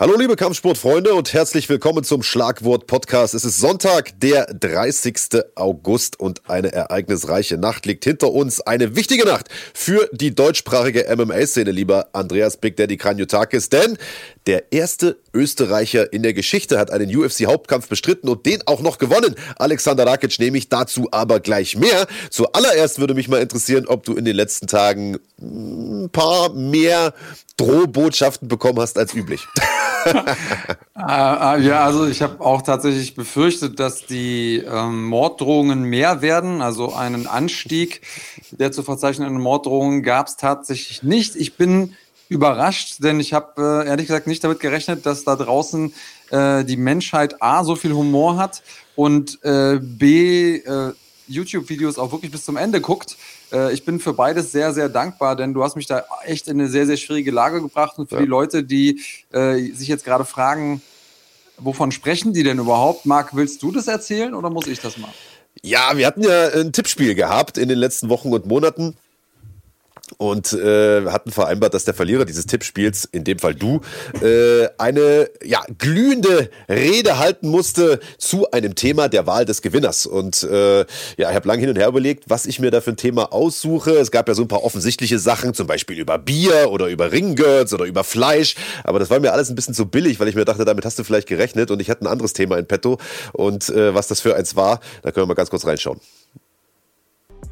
Hallo liebe Kampfsportfreunde und herzlich willkommen zum Schlagwort Podcast. Es ist Sonntag, der 30. August und eine ereignisreiche Nacht liegt hinter uns. Eine wichtige Nacht für die deutschsprachige MMA-Szene, lieber Andreas Big Daddy Kranjotakis, denn der erste Österreicher in der Geschichte hat einen UFC-Hauptkampf bestritten und den auch noch gewonnen. Alexander Rakic nehme ich dazu aber gleich mehr. Zuallererst würde mich mal interessieren, ob du in den letzten Tagen ein paar mehr Drohbotschaften bekommen hast als üblich. äh, ja, also ich habe auch tatsächlich befürchtet, dass die ähm, Morddrohungen mehr werden. Also einen Anstieg der zu verzeichnenden Morddrohungen gab es tatsächlich nicht. Ich bin überrascht, denn ich habe äh, ehrlich gesagt nicht damit gerechnet, dass da draußen äh, die Menschheit A so viel Humor hat und äh, B äh, YouTube-Videos auch wirklich bis zum Ende guckt. Äh, ich bin für beides sehr, sehr dankbar, denn du hast mich da echt in eine sehr, sehr schwierige Lage gebracht. Und für ja. die Leute, die äh, sich jetzt gerade fragen, wovon sprechen die denn überhaupt? Marc, willst du das erzählen oder muss ich das machen? Ja, wir hatten ja ein Tippspiel gehabt in den letzten Wochen und Monaten und äh, hatten vereinbart, dass der Verlierer dieses Tippspiels, in dem Fall du, äh, eine ja, glühende Rede halten musste zu einem Thema der Wahl des Gewinners. Und äh, ja, ich habe lange hin und her überlegt, was ich mir da für ein Thema aussuche. Es gab ja so ein paar offensichtliche Sachen, zum Beispiel über Bier oder über Ringgirls oder über Fleisch. Aber das war mir alles ein bisschen zu billig, weil ich mir dachte, damit hast du vielleicht gerechnet. Und ich hatte ein anderes Thema in petto. Und äh, was das für eins war, da können wir mal ganz kurz reinschauen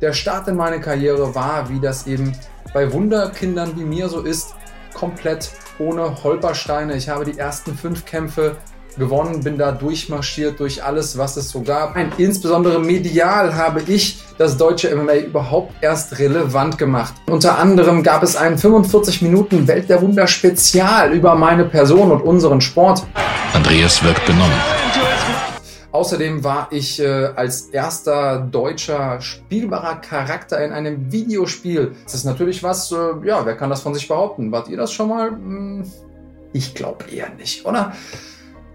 der Start in meine Karriere war, wie das eben bei Wunderkindern wie mir so ist, komplett ohne Holpersteine. Ich habe die ersten fünf Kämpfe gewonnen, bin da durchmarschiert durch alles, was es so gab. Und insbesondere medial habe ich das deutsche MMA überhaupt erst relevant gemacht. Unter anderem gab es ein 45 Minuten Welt der Wunder Spezial über meine Person und unseren Sport. Andreas wirkt benommen. Außerdem war ich äh, als erster deutscher spielbarer Charakter in einem Videospiel. Das ist natürlich was, äh, ja, wer kann das von sich behaupten? Wart ihr das schon mal? Hm, ich glaube eher nicht, oder?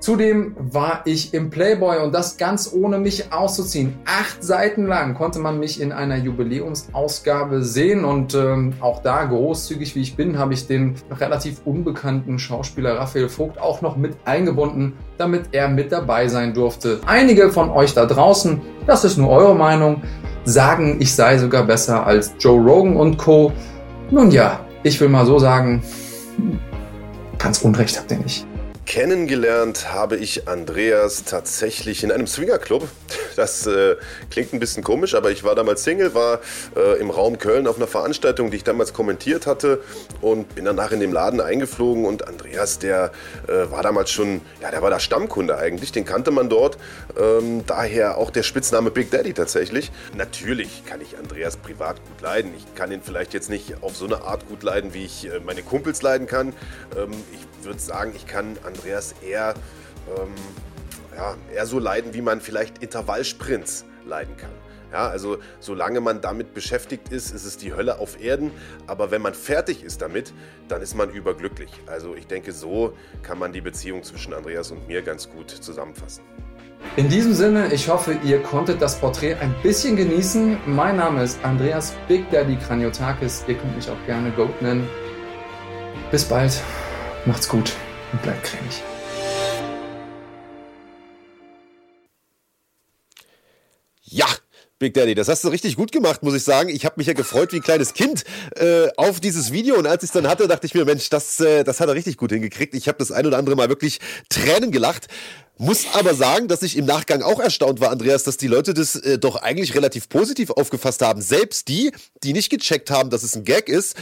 Zudem war ich im Playboy und das ganz ohne mich auszuziehen. Acht Seiten lang konnte man mich in einer Jubiläumsausgabe sehen und ähm, auch da großzügig wie ich bin, habe ich den relativ unbekannten Schauspieler Raphael Vogt auch noch mit eingebunden, damit er mit dabei sein durfte. Einige von euch da draußen, das ist nur eure Meinung, sagen, ich sei sogar besser als Joe Rogan und Co. Nun ja, ich will mal so sagen, ganz Unrecht habt ihr nicht. Kennengelernt habe ich Andreas tatsächlich in einem Swingerclub. Das äh, klingt ein bisschen komisch, aber ich war damals Single, war äh, im Raum Köln auf einer Veranstaltung, die ich damals kommentiert hatte und bin danach in dem Laden eingeflogen und Andreas, der äh, war damals schon, ja, der war da Stammkunde eigentlich, den kannte man dort. Ähm, daher auch der Spitzname Big Daddy tatsächlich. Natürlich kann ich Andreas privat gut leiden. Ich kann ihn vielleicht jetzt nicht auf so eine Art gut leiden, wie ich äh, meine Kumpels leiden kann. Ähm, ich würde sagen, ich kann Andreas eher, ähm, ja, eher so leiden, wie man vielleicht Intervallsprints leiden kann. Ja, also solange man damit beschäftigt ist, ist es die Hölle auf Erden. Aber wenn man fertig ist damit, dann ist man überglücklich. Also ich denke, so kann man die Beziehung zwischen Andreas und mir ganz gut zusammenfassen. In diesem Sinne, ich hoffe, ihr konntet das Porträt ein bisschen genießen. Mein Name ist Andreas Big Daddy Kraniotakis. Ihr könnt mich auch gerne Goat nennen. Bis bald. Macht's gut und bleibt cremig. Ja, Big Daddy, das hast du richtig gut gemacht, muss ich sagen. Ich habe mich ja gefreut wie ein kleines Kind äh, auf dieses Video und als ich es dann hatte, dachte ich mir, Mensch, das, äh, das hat er richtig gut hingekriegt. Ich habe das ein oder andere Mal wirklich Tränen gelacht. Muss aber sagen, dass ich im Nachgang auch erstaunt war, Andreas, dass die Leute das äh, doch eigentlich relativ positiv aufgefasst haben. Selbst die, die nicht gecheckt haben, dass es ein Gag ist,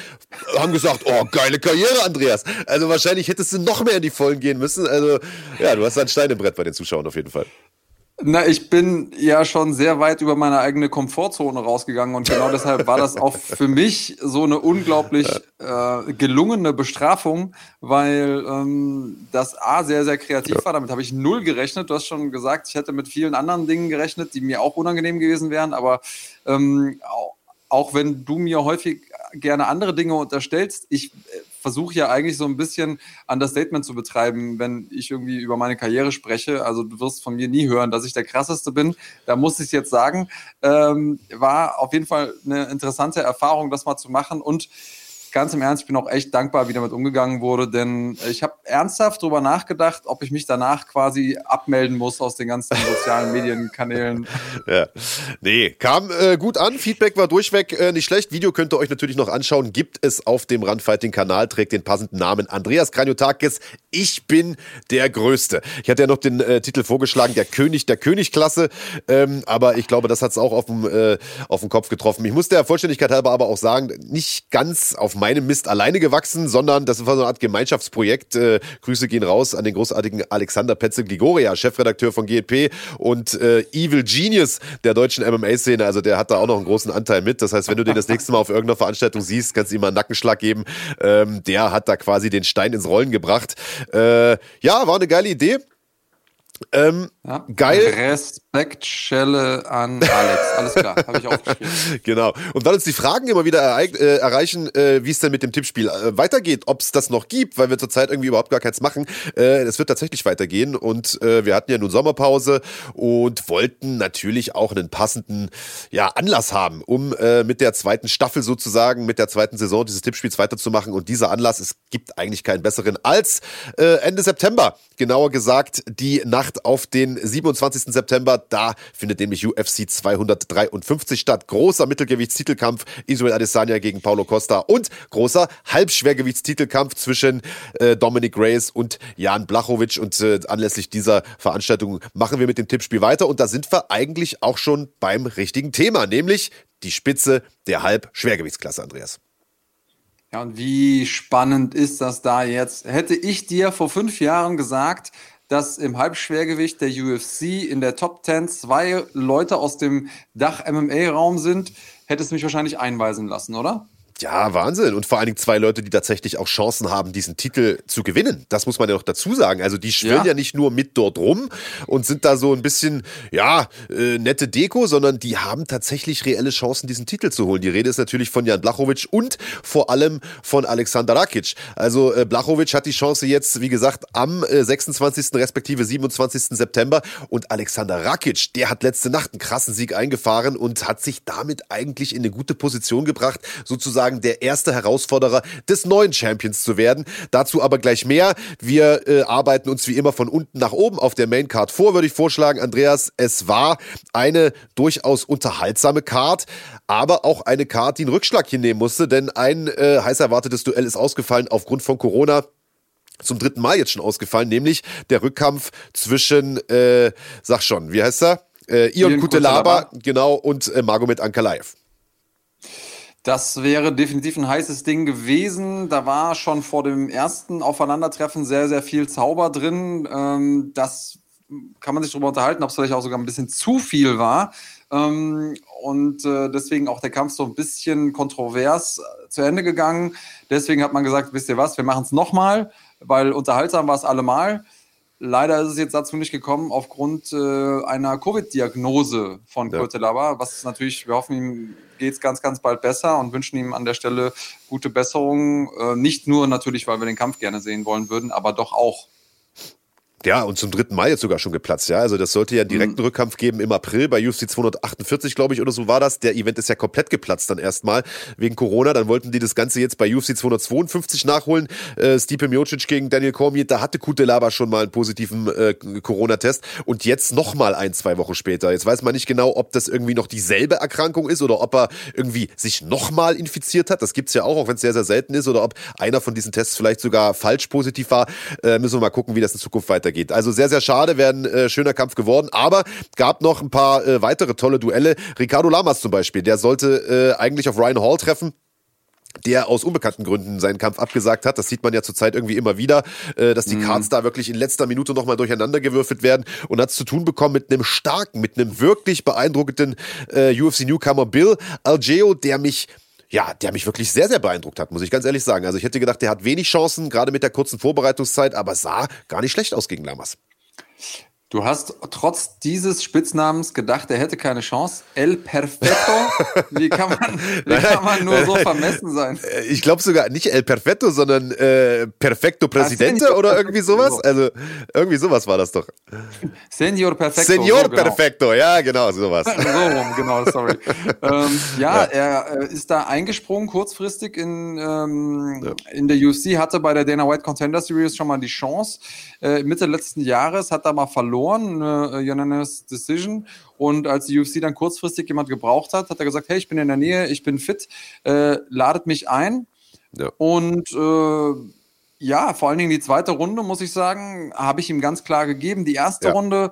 haben gesagt, oh, geile Karriere, Andreas. Also wahrscheinlich hättest du noch mehr in die Vollen gehen müssen. Also ja, du hast ein Stein im Brett bei den Zuschauern auf jeden Fall. Na, ich bin ja schon sehr weit über meine eigene Komfortzone rausgegangen und genau deshalb war das auch für mich so eine unglaublich äh, gelungene Bestrafung, weil ähm, das A sehr, sehr kreativ ja. war. Damit habe ich null gerechnet. Du hast schon gesagt, ich hätte mit vielen anderen Dingen gerechnet, die mir auch unangenehm gewesen wären, aber ähm, auch, auch wenn du mir häufig gerne andere Dinge unterstellst, ich äh, versuche ja eigentlich so ein bisschen Understatement zu betreiben, wenn ich irgendwie über meine Karriere spreche. Also du wirst von mir nie hören, dass ich der krasseste bin. Da muss ich es jetzt sagen. Ähm, war auf jeden Fall eine interessante Erfahrung, das mal zu machen. Und ganz im Ernst, ich bin auch echt dankbar, wie damit umgegangen wurde, denn ich habe ernsthaft darüber nachgedacht, ob ich mich danach quasi abmelden muss aus den ganzen sozialen Medienkanälen. Ja. Nee, kam äh, gut an, Feedback war durchweg äh, nicht schlecht. Video könnt ihr euch natürlich noch anschauen, gibt es auf dem Runfighting-Kanal, trägt den passenden Namen Andreas Kranjotakis. Ich bin der Größte. Ich hatte ja noch den äh, Titel vorgeschlagen, der König der Königklasse, ähm, aber ich glaube, das hat es auch auf dem, äh, den Kopf getroffen. Ich muss der Vollständigkeit halber aber auch sagen, nicht ganz auf meinem Mist alleine gewachsen, sondern das war so eine Art Gemeinschaftsprojekt. Äh, Grüße gehen raus an den großartigen Alexander Petze-Gligoria, Chefredakteur von GLP und äh, Evil Genius der deutschen MMA-Szene. Also der hat da auch noch einen großen Anteil mit. Das heißt, wenn du den das nächste Mal auf irgendeiner Veranstaltung siehst, kannst du ihm mal einen Nackenschlag geben. Ähm, der hat da quasi den Stein ins Rollen gebracht. Äh, ja, war eine geile Idee. Ähm, ja. Geil. Respektschelle an Alex. Alles klar, habe ich aufgeschrieben. genau. Und weil uns die Fragen immer wieder äh, erreichen, äh, wie es denn mit dem Tippspiel äh, weitergeht, ob es das noch gibt, weil wir zurzeit irgendwie überhaupt gar keins machen. Äh, es wird tatsächlich weitergehen und äh, wir hatten ja nun Sommerpause und wollten natürlich auch einen passenden ja, Anlass haben, um äh, mit der zweiten Staffel sozusagen, mit der zweiten Saison dieses Tippspiels weiterzumachen. Und dieser Anlass, es gibt eigentlich keinen besseren als äh, Ende September. Genauer gesagt, die Nacht auf den 27. September. Da findet nämlich UFC 253 statt. Großer Mittelgewichtstitelkampf Israel Adesanya gegen Paulo Costa und großer Halbschwergewichtstitelkampf zwischen äh, Dominic Reyes und Jan Blachowicz. Und äh, anlässlich dieser Veranstaltung machen wir mit dem Tippspiel weiter. Und da sind wir eigentlich auch schon beim richtigen Thema, nämlich die Spitze der Halbschwergewichtsklasse, Andreas. Ja, und wie spannend ist das da jetzt? Hätte ich dir vor fünf Jahren gesagt, dass im Halbschwergewicht der UFC in der Top 10 zwei Leute aus dem Dach-MMA-Raum sind, hätte es mich wahrscheinlich einweisen lassen, oder? Ja, Wahnsinn. Und vor allen Dingen zwei Leute, die tatsächlich auch Chancen haben, diesen Titel zu gewinnen. Das muss man ja noch dazu sagen. Also die schwirren ja, ja nicht nur mit dort rum und sind da so ein bisschen, ja, äh, nette Deko, sondern die haben tatsächlich reelle Chancen, diesen Titel zu holen. Die Rede ist natürlich von Jan Blachowicz und vor allem von Alexander Rakic. Also äh, Blachowicz hat die Chance jetzt, wie gesagt, am äh, 26. respektive 27. September. Und Alexander Rakic, der hat letzte Nacht einen krassen Sieg eingefahren und hat sich damit eigentlich in eine gute Position gebracht, sozusagen sozusagen der erste Herausforderer des neuen Champions zu werden. Dazu aber gleich mehr. Wir äh, arbeiten uns wie immer von unten nach oben auf der Maincard vor, würde ich vorschlagen. Andreas, es war eine durchaus unterhaltsame Card, aber auch eine Card, die einen Rückschlag hinnehmen musste, denn ein äh, heiß erwartetes Duell ist ausgefallen aufgrund von Corona zum dritten Mal jetzt schon ausgefallen, nämlich der Rückkampf zwischen, äh, sag schon, wie heißt er? Äh, Ion Kutelaba, genau, und äh, Magomed Ankalaev. Das wäre definitiv ein heißes Ding gewesen. Da war schon vor dem ersten Aufeinandertreffen sehr, sehr viel Zauber drin. Ähm, das kann man sich darüber unterhalten, ob es vielleicht auch sogar ein bisschen zu viel war. Ähm, und äh, deswegen auch der Kampf so ein bisschen kontrovers zu Ende gegangen. Deswegen hat man gesagt, wisst ihr was, wir machen es nochmal, weil unterhaltsam war es allemal. Leider ist es jetzt dazu nicht gekommen, aufgrund äh, einer Covid-Diagnose von ja. Kurtelaba, was natürlich, wir hoffen, ihm geht es ganz, ganz bald besser und wünschen ihm an der Stelle gute Besserung. Äh, nicht nur natürlich, weil wir den Kampf gerne sehen wollen würden, aber doch auch. Ja, und zum dritten Mal jetzt sogar schon geplatzt, ja. Also das sollte ja einen direkten mhm. Rückkampf geben im April bei UFC 248, glaube ich, oder so war das. Der Event ist ja komplett geplatzt dann erstmal wegen Corona. Dann wollten die das Ganze jetzt bei UFC 252 nachholen. Äh, Stipe Miocic gegen Daniel Cormier, da hatte Kutelaba schon mal einen positiven äh, Corona-Test. Und jetzt nochmal ein, zwei Wochen später. Jetzt weiß man nicht genau, ob das irgendwie noch dieselbe Erkrankung ist oder ob er irgendwie sich nochmal infiziert hat. Das gibt's ja auch, auch wenn es sehr, sehr selten ist. Oder ob einer von diesen Tests vielleicht sogar falsch positiv war. Äh, müssen wir mal gucken, wie das in Zukunft weitergeht weitergeht. Also sehr, sehr schade, wäre ein äh, schöner Kampf geworden. Aber gab noch ein paar äh, weitere tolle Duelle. Ricardo Lamas zum Beispiel, der sollte äh, eigentlich auf Ryan Hall treffen der aus unbekannten Gründen seinen Kampf abgesagt hat. Das sieht man ja zurzeit irgendwie immer wieder, äh, dass die mhm. Cards da wirklich in letzter Minute nochmal durcheinander gewürfelt werden und hat es zu tun bekommen mit einem starken, mit einem wirklich beeindruckenden äh, UFC-Newcomer Bill Algeo, der mich ja, der mich wirklich sehr, sehr beeindruckt hat, muss ich ganz ehrlich sagen. Also ich hätte gedacht, der hat wenig Chancen, gerade mit der kurzen Vorbereitungszeit, aber sah gar nicht schlecht aus gegen Lamas. Du hast trotz dieses Spitznamens gedacht, er hätte keine Chance. El Perfetto? Wie kann man, wie kann man nur so vermessen sein? Äh, ich glaube sogar nicht El Perfetto, sondern äh, Perfecto Presidente oder irgendwie sowas. Also irgendwie sowas war das doch. Senor Perfecto. Senor so, genau. Perfecto, ja, genau, sowas. so rum, genau, sorry. ähm, ja, ja, er äh, ist da eingesprungen kurzfristig in, ähm, ja. in der UFC, hatte bei der Dana White Contender Series schon mal die Chance. Äh, Mitte letzten Jahres hat er mal verloren verloren, eine äh, Unanimous Decision. Und als die UFC dann kurzfristig jemand gebraucht hat, hat er gesagt, hey, ich bin in der Nähe, ich bin fit, äh, ladet mich ein. Ja. Und äh, ja, vor allen Dingen die zweite Runde, muss ich sagen, habe ich ihm ganz klar gegeben. Die erste ja. Runde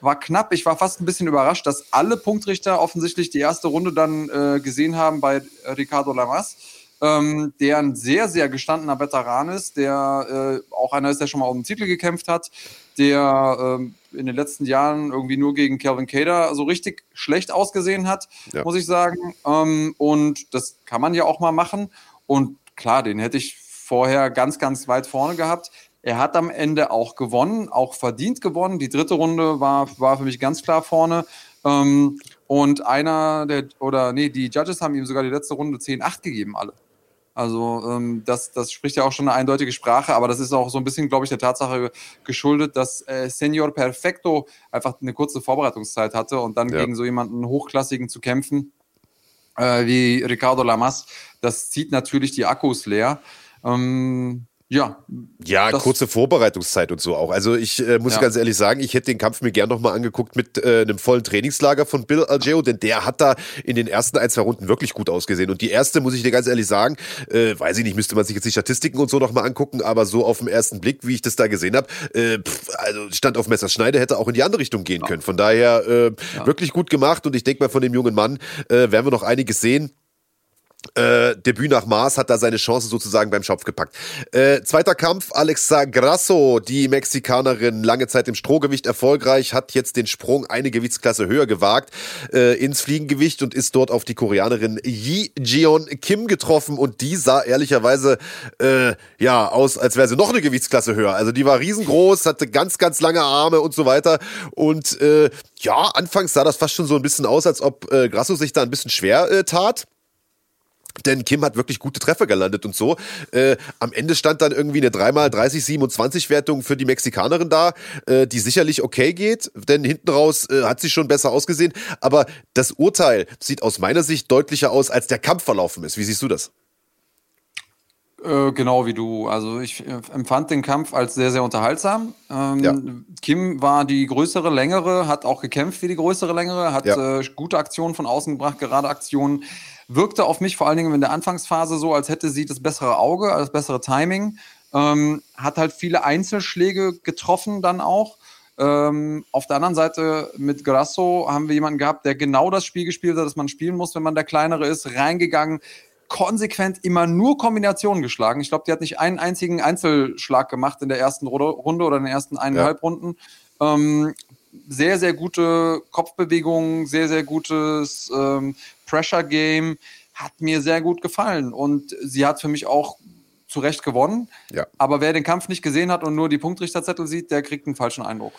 war knapp. Ich war fast ein bisschen überrascht, dass alle Punktrichter offensichtlich die erste Runde dann äh, gesehen haben bei Ricardo Lamas ähm, der ein sehr, sehr gestandener Veteran ist, der äh, auch einer ist, der schon mal um den Titel gekämpft hat, der ähm, in den letzten Jahren irgendwie nur gegen Calvin Cater so richtig schlecht ausgesehen hat, ja. muss ich sagen. Ähm, und das kann man ja auch mal machen. Und klar, den hätte ich vorher ganz, ganz weit vorne gehabt. Er hat am Ende auch gewonnen, auch verdient gewonnen. Die dritte Runde war, war für mich ganz klar vorne. Ähm, und einer der, oder nee, die Judges haben ihm sogar die letzte Runde 10-8 gegeben, alle. Also ähm, das, das spricht ja auch schon eine eindeutige Sprache, aber das ist auch so ein bisschen, glaube ich, der Tatsache geschuldet, dass äh, Senior Perfecto einfach eine kurze Vorbereitungszeit hatte und dann ja. gegen so jemanden Hochklassigen zu kämpfen äh, wie Ricardo Lamas, das zieht natürlich die Akkus leer. Ähm, ja. Ja, kurze Vorbereitungszeit und so auch. Also ich äh, muss ja. ganz ehrlich sagen, ich hätte den Kampf mir gern nochmal angeguckt mit äh, einem vollen Trainingslager von Bill Algeo, denn der hat da in den ersten ein, zwei Runden wirklich gut ausgesehen. Und die erste, muss ich dir ganz ehrlich sagen, äh, weiß ich nicht, müsste man sich jetzt die Statistiken und so nochmal angucken, aber so auf den ersten Blick, wie ich das da gesehen habe, äh, also stand auf Messerschneide, hätte auch in die andere Richtung gehen ja. können. Von daher äh, ja. wirklich gut gemacht und ich denke mal, von dem jungen Mann äh, werden wir noch einiges sehen. Äh, Debüt nach Mars hat da seine Chance sozusagen beim Schopf gepackt. Äh, zweiter Kampf, Alexa Grasso, die Mexikanerin, lange Zeit im Strohgewicht erfolgreich, hat jetzt den Sprung eine Gewichtsklasse höher gewagt äh, ins Fliegengewicht und ist dort auf die Koreanerin Yi Jeon Kim getroffen und die sah ehrlicherweise äh, ja aus, als wäre sie noch eine Gewichtsklasse höher. Also die war riesengroß, hatte ganz, ganz lange Arme und so weiter und äh, ja, anfangs sah das fast schon so ein bisschen aus, als ob äh, Grasso sich da ein bisschen schwer äh, tat. Denn Kim hat wirklich gute Treffer gelandet und so. Äh, am Ende stand dann irgendwie eine 3x30-27 Wertung für die Mexikanerin da, äh, die sicherlich okay geht, denn hinten raus äh, hat sie schon besser ausgesehen. Aber das Urteil sieht aus meiner Sicht deutlicher aus, als der Kampf verlaufen ist. Wie siehst du das? Äh, genau wie du. Also ich äh, empfand den Kampf als sehr, sehr unterhaltsam. Ähm, ja. Kim war die größere, längere, hat auch gekämpft wie die größere, längere, hat ja. äh, gute Aktionen von außen gebracht, gerade Aktionen wirkte auf mich vor allen Dingen in der Anfangsphase so, als hätte sie das bessere Auge, das bessere Timing. Ähm, hat halt viele Einzelschläge getroffen dann auch. Ähm, auf der anderen Seite mit Grasso haben wir jemanden gehabt, der genau das Spiel gespielt hat, das man spielen muss, wenn man der Kleinere ist, reingegangen, konsequent immer nur Kombinationen geschlagen. Ich glaube, die hat nicht einen einzigen Einzelschlag gemacht in der ersten Runde oder in den ersten eineinhalb ja. Runden. Ähm, sehr, sehr gute Kopfbewegungen, sehr, sehr gutes ähm, Pressure Game hat mir sehr gut gefallen und sie hat für mich auch zu Recht gewonnen. Ja. Aber wer den Kampf nicht gesehen hat und nur die Punktrichterzettel sieht, der kriegt einen falschen Eindruck.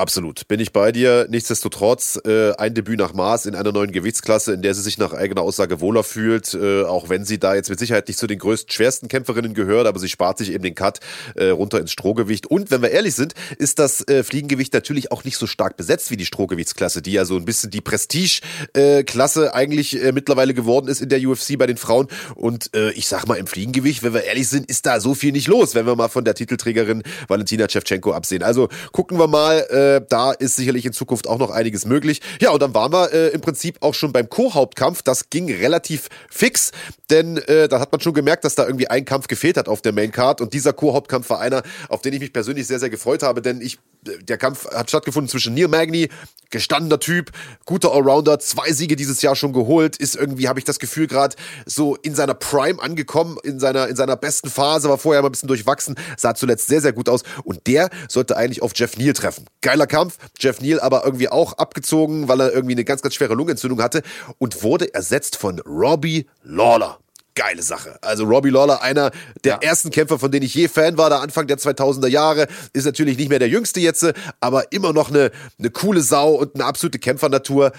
Absolut, bin ich bei dir. Nichtsdestotrotz äh, ein Debüt nach Maß in einer neuen Gewichtsklasse, in der sie sich nach eigener Aussage wohler fühlt, äh, auch wenn sie da jetzt mit Sicherheit nicht zu den größten, schwersten Kämpferinnen gehört, aber sie spart sich eben den Cut äh, runter ins Strohgewicht. Und wenn wir ehrlich sind, ist das äh, Fliegengewicht natürlich auch nicht so stark besetzt wie die Strohgewichtsklasse, die ja so ein bisschen die Prestige-Klasse äh, eigentlich äh, mittlerweile geworden ist in der UFC bei den Frauen. Und äh, ich sag mal, im Fliegengewicht, wenn wir ehrlich sind, ist da so viel nicht los, wenn wir mal von der Titelträgerin Valentina Shevchenko absehen. Also gucken wir mal, äh, da ist sicherlich in Zukunft auch noch einiges möglich. Ja, und dann waren wir äh, im Prinzip auch schon beim Co-Hauptkampf. Das ging relativ fix, denn äh, da hat man schon gemerkt, dass da irgendwie ein Kampf gefehlt hat auf der Main Card. Und dieser Co-Hauptkampf war einer, auf den ich mich persönlich sehr, sehr gefreut habe, denn ich, der Kampf hat stattgefunden zwischen Neil Magny, gestandener Typ, guter Allrounder, zwei Siege dieses Jahr schon geholt, ist irgendwie, habe ich das Gefühl, gerade so in seiner Prime angekommen, in seiner, in seiner besten Phase, war vorher mal ein bisschen durchwachsen, sah zuletzt sehr, sehr gut aus. Und der sollte eigentlich auf Jeff Neal treffen. Geiler Kampf. Jeff Neal aber irgendwie auch abgezogen, weil er irgendwie eine ganz, ganz schwere Lungenentzündung hatte und wurde ersetzt von Robbie Lawler. Geile Sache. Also Robbie Lawler, einer der ja. ersten Kämpfer, von denen ich je Fan war, der Anfang der 2000er Jahre, ist natürlich nicht mehr der jüngste jetzt, aber immer noch eine, eine coole Sau und eine absolute Kämpfernatur.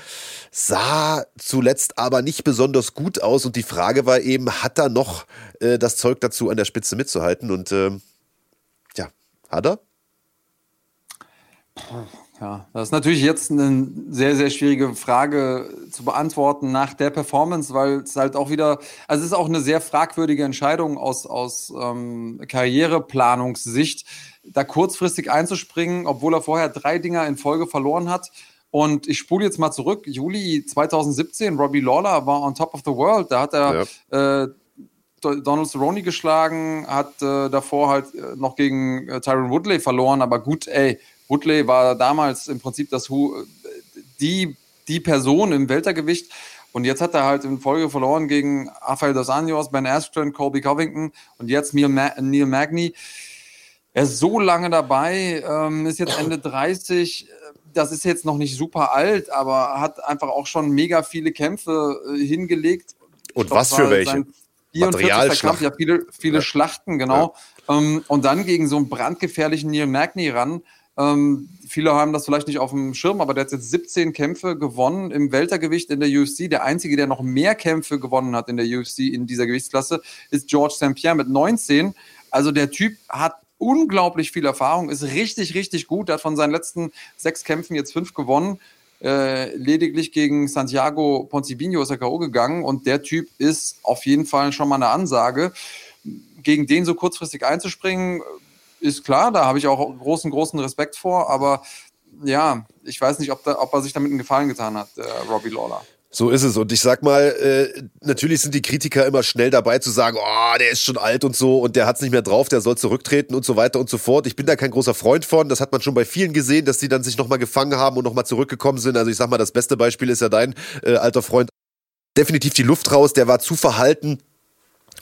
Sah zuletzt aber nicht besonders gut aus und die Frage war eben, hat er noch äh, das Zeug dazu, an der Spitze mitzuhalten? Und ähm, ja, hat er? Ja, das ist natürlich jetzt eine sehr, sehr schwierige Frage zu beantworten nach der Performance, weil es halt auch wieder, also es ist auch eine sehr fragwürdige Entscheidung aus, aus ähm, Karriereplanungssicht, da kurzfristig einzuspringen, obwohl er vorher drei Dinger in Folge verloren hat. Und ich spule jetzt mal zurück, Juli 2017, Robbie Lawler war on top of the world, da hat er ja. äh, Donald Cerrone geschlagen, hat äh, davor halt äh, noch gegen äh, Tyron Woodley verloren, aber gut, ey, Woodley war damals im Prinzip das die, die Person im Weltergewicht. Und jetzt hat er halt in Folge verloren gegen Rafael dos Anjos, Ben Askren, Colby Covington und jetzt Neil, Ma Neil Magny. Er ist so lange dabei, ähm, ist jetzt Ende 30. Das ist jetzt noch nicht super alt, aber hat einfach auch schon mega viele Kämpfe äh, hingelegt. Und glaub, was für welche? 44. Kampf, ja, viele, viele ja. Schlachten, genau. Ja. Ähm, und dann gegen so einen brandgefährlichen Neil Magny ran. Ähm, viele haben das vielleicht nicht auf dem Schirm, aber der hat jetzt 17 Kämpfe gewonnen im Weltergewicht in der UFC. Der einzige, der noch mehr Kämpfe gewonnen hat in der UFC in dieser Gewichtsklasse, ist George St. Pierre mit 19. Also der Typ hat unglaublich viel Erfahrung, ist richtig, richtig gut. Er hat von seinen letzten sechs Kämpfen jetzt fünf gewonnen. Äh, lediglich gegen Santiago Poncibino ist er K.O. gegangen und der Typ ist auf jeden Fall schon mal eine Ansage. Gegen den so kurzfristig einzuspringen, ist klar, da habe ich auch großen, großen Respekt vor, aber ja, ich weiß nicht, ob, da, ob er sich damit einen Gefallen getan hat, äh, Robbie Lawler. So ist es. Und ich sag mal, äh, natürlich sind die Kritiker immer schnell dabei zu sagen, oh, der ist schon alt und so und der hat's nicht mehr drauf, der soll zurücktreten und so weiter und so fort. Ich bin da kein großer Freund von. Das hat man schon bei vielen gesehen, dass die dann sich nochmal gefangen haben und nochmal zurückgekommen sind. Also ich sag mal, das beste Beispiel ist ja dein äh, alter Freund. Definitiv die Luft raus, der war zu verhalten,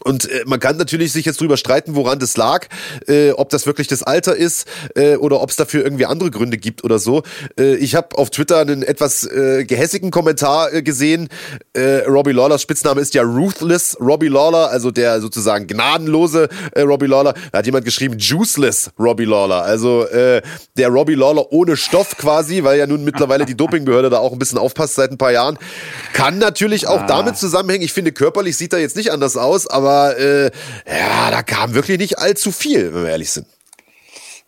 und äh, man kann natürlich sich jetzt drüber streiten, woran das lag, äh, ob das wirklich das Alter ist äh, oder ob es dafür irgendwie andere Gründe gibt oder so. Äh, ich habe auf Twitter einen etwas äh, gehässigen Kommentar äh, gesehen. Äh, Robbie Lawlers Spitzname ist ja Ruthless Robbie Lawler, also der sozusagen gnadenlose äh, Robbie Lawler. Da hat jemand geschrieben Juiceless Robbie Lawler, also äh, der Robbie Lawler ohne Stoff quasi, weil ja nun mittlerweile die Dopingbehörde da auch ein bisschen aufpasst seit ein paar Jahren. Kann natürlich auch ah. damit zusammenhängen. Ich finde körperlich sieht er jetzt nicht anders aus, aber aber äh, ja, da kam wirklich nicht allzu viel, wenn wir ehrlich sind.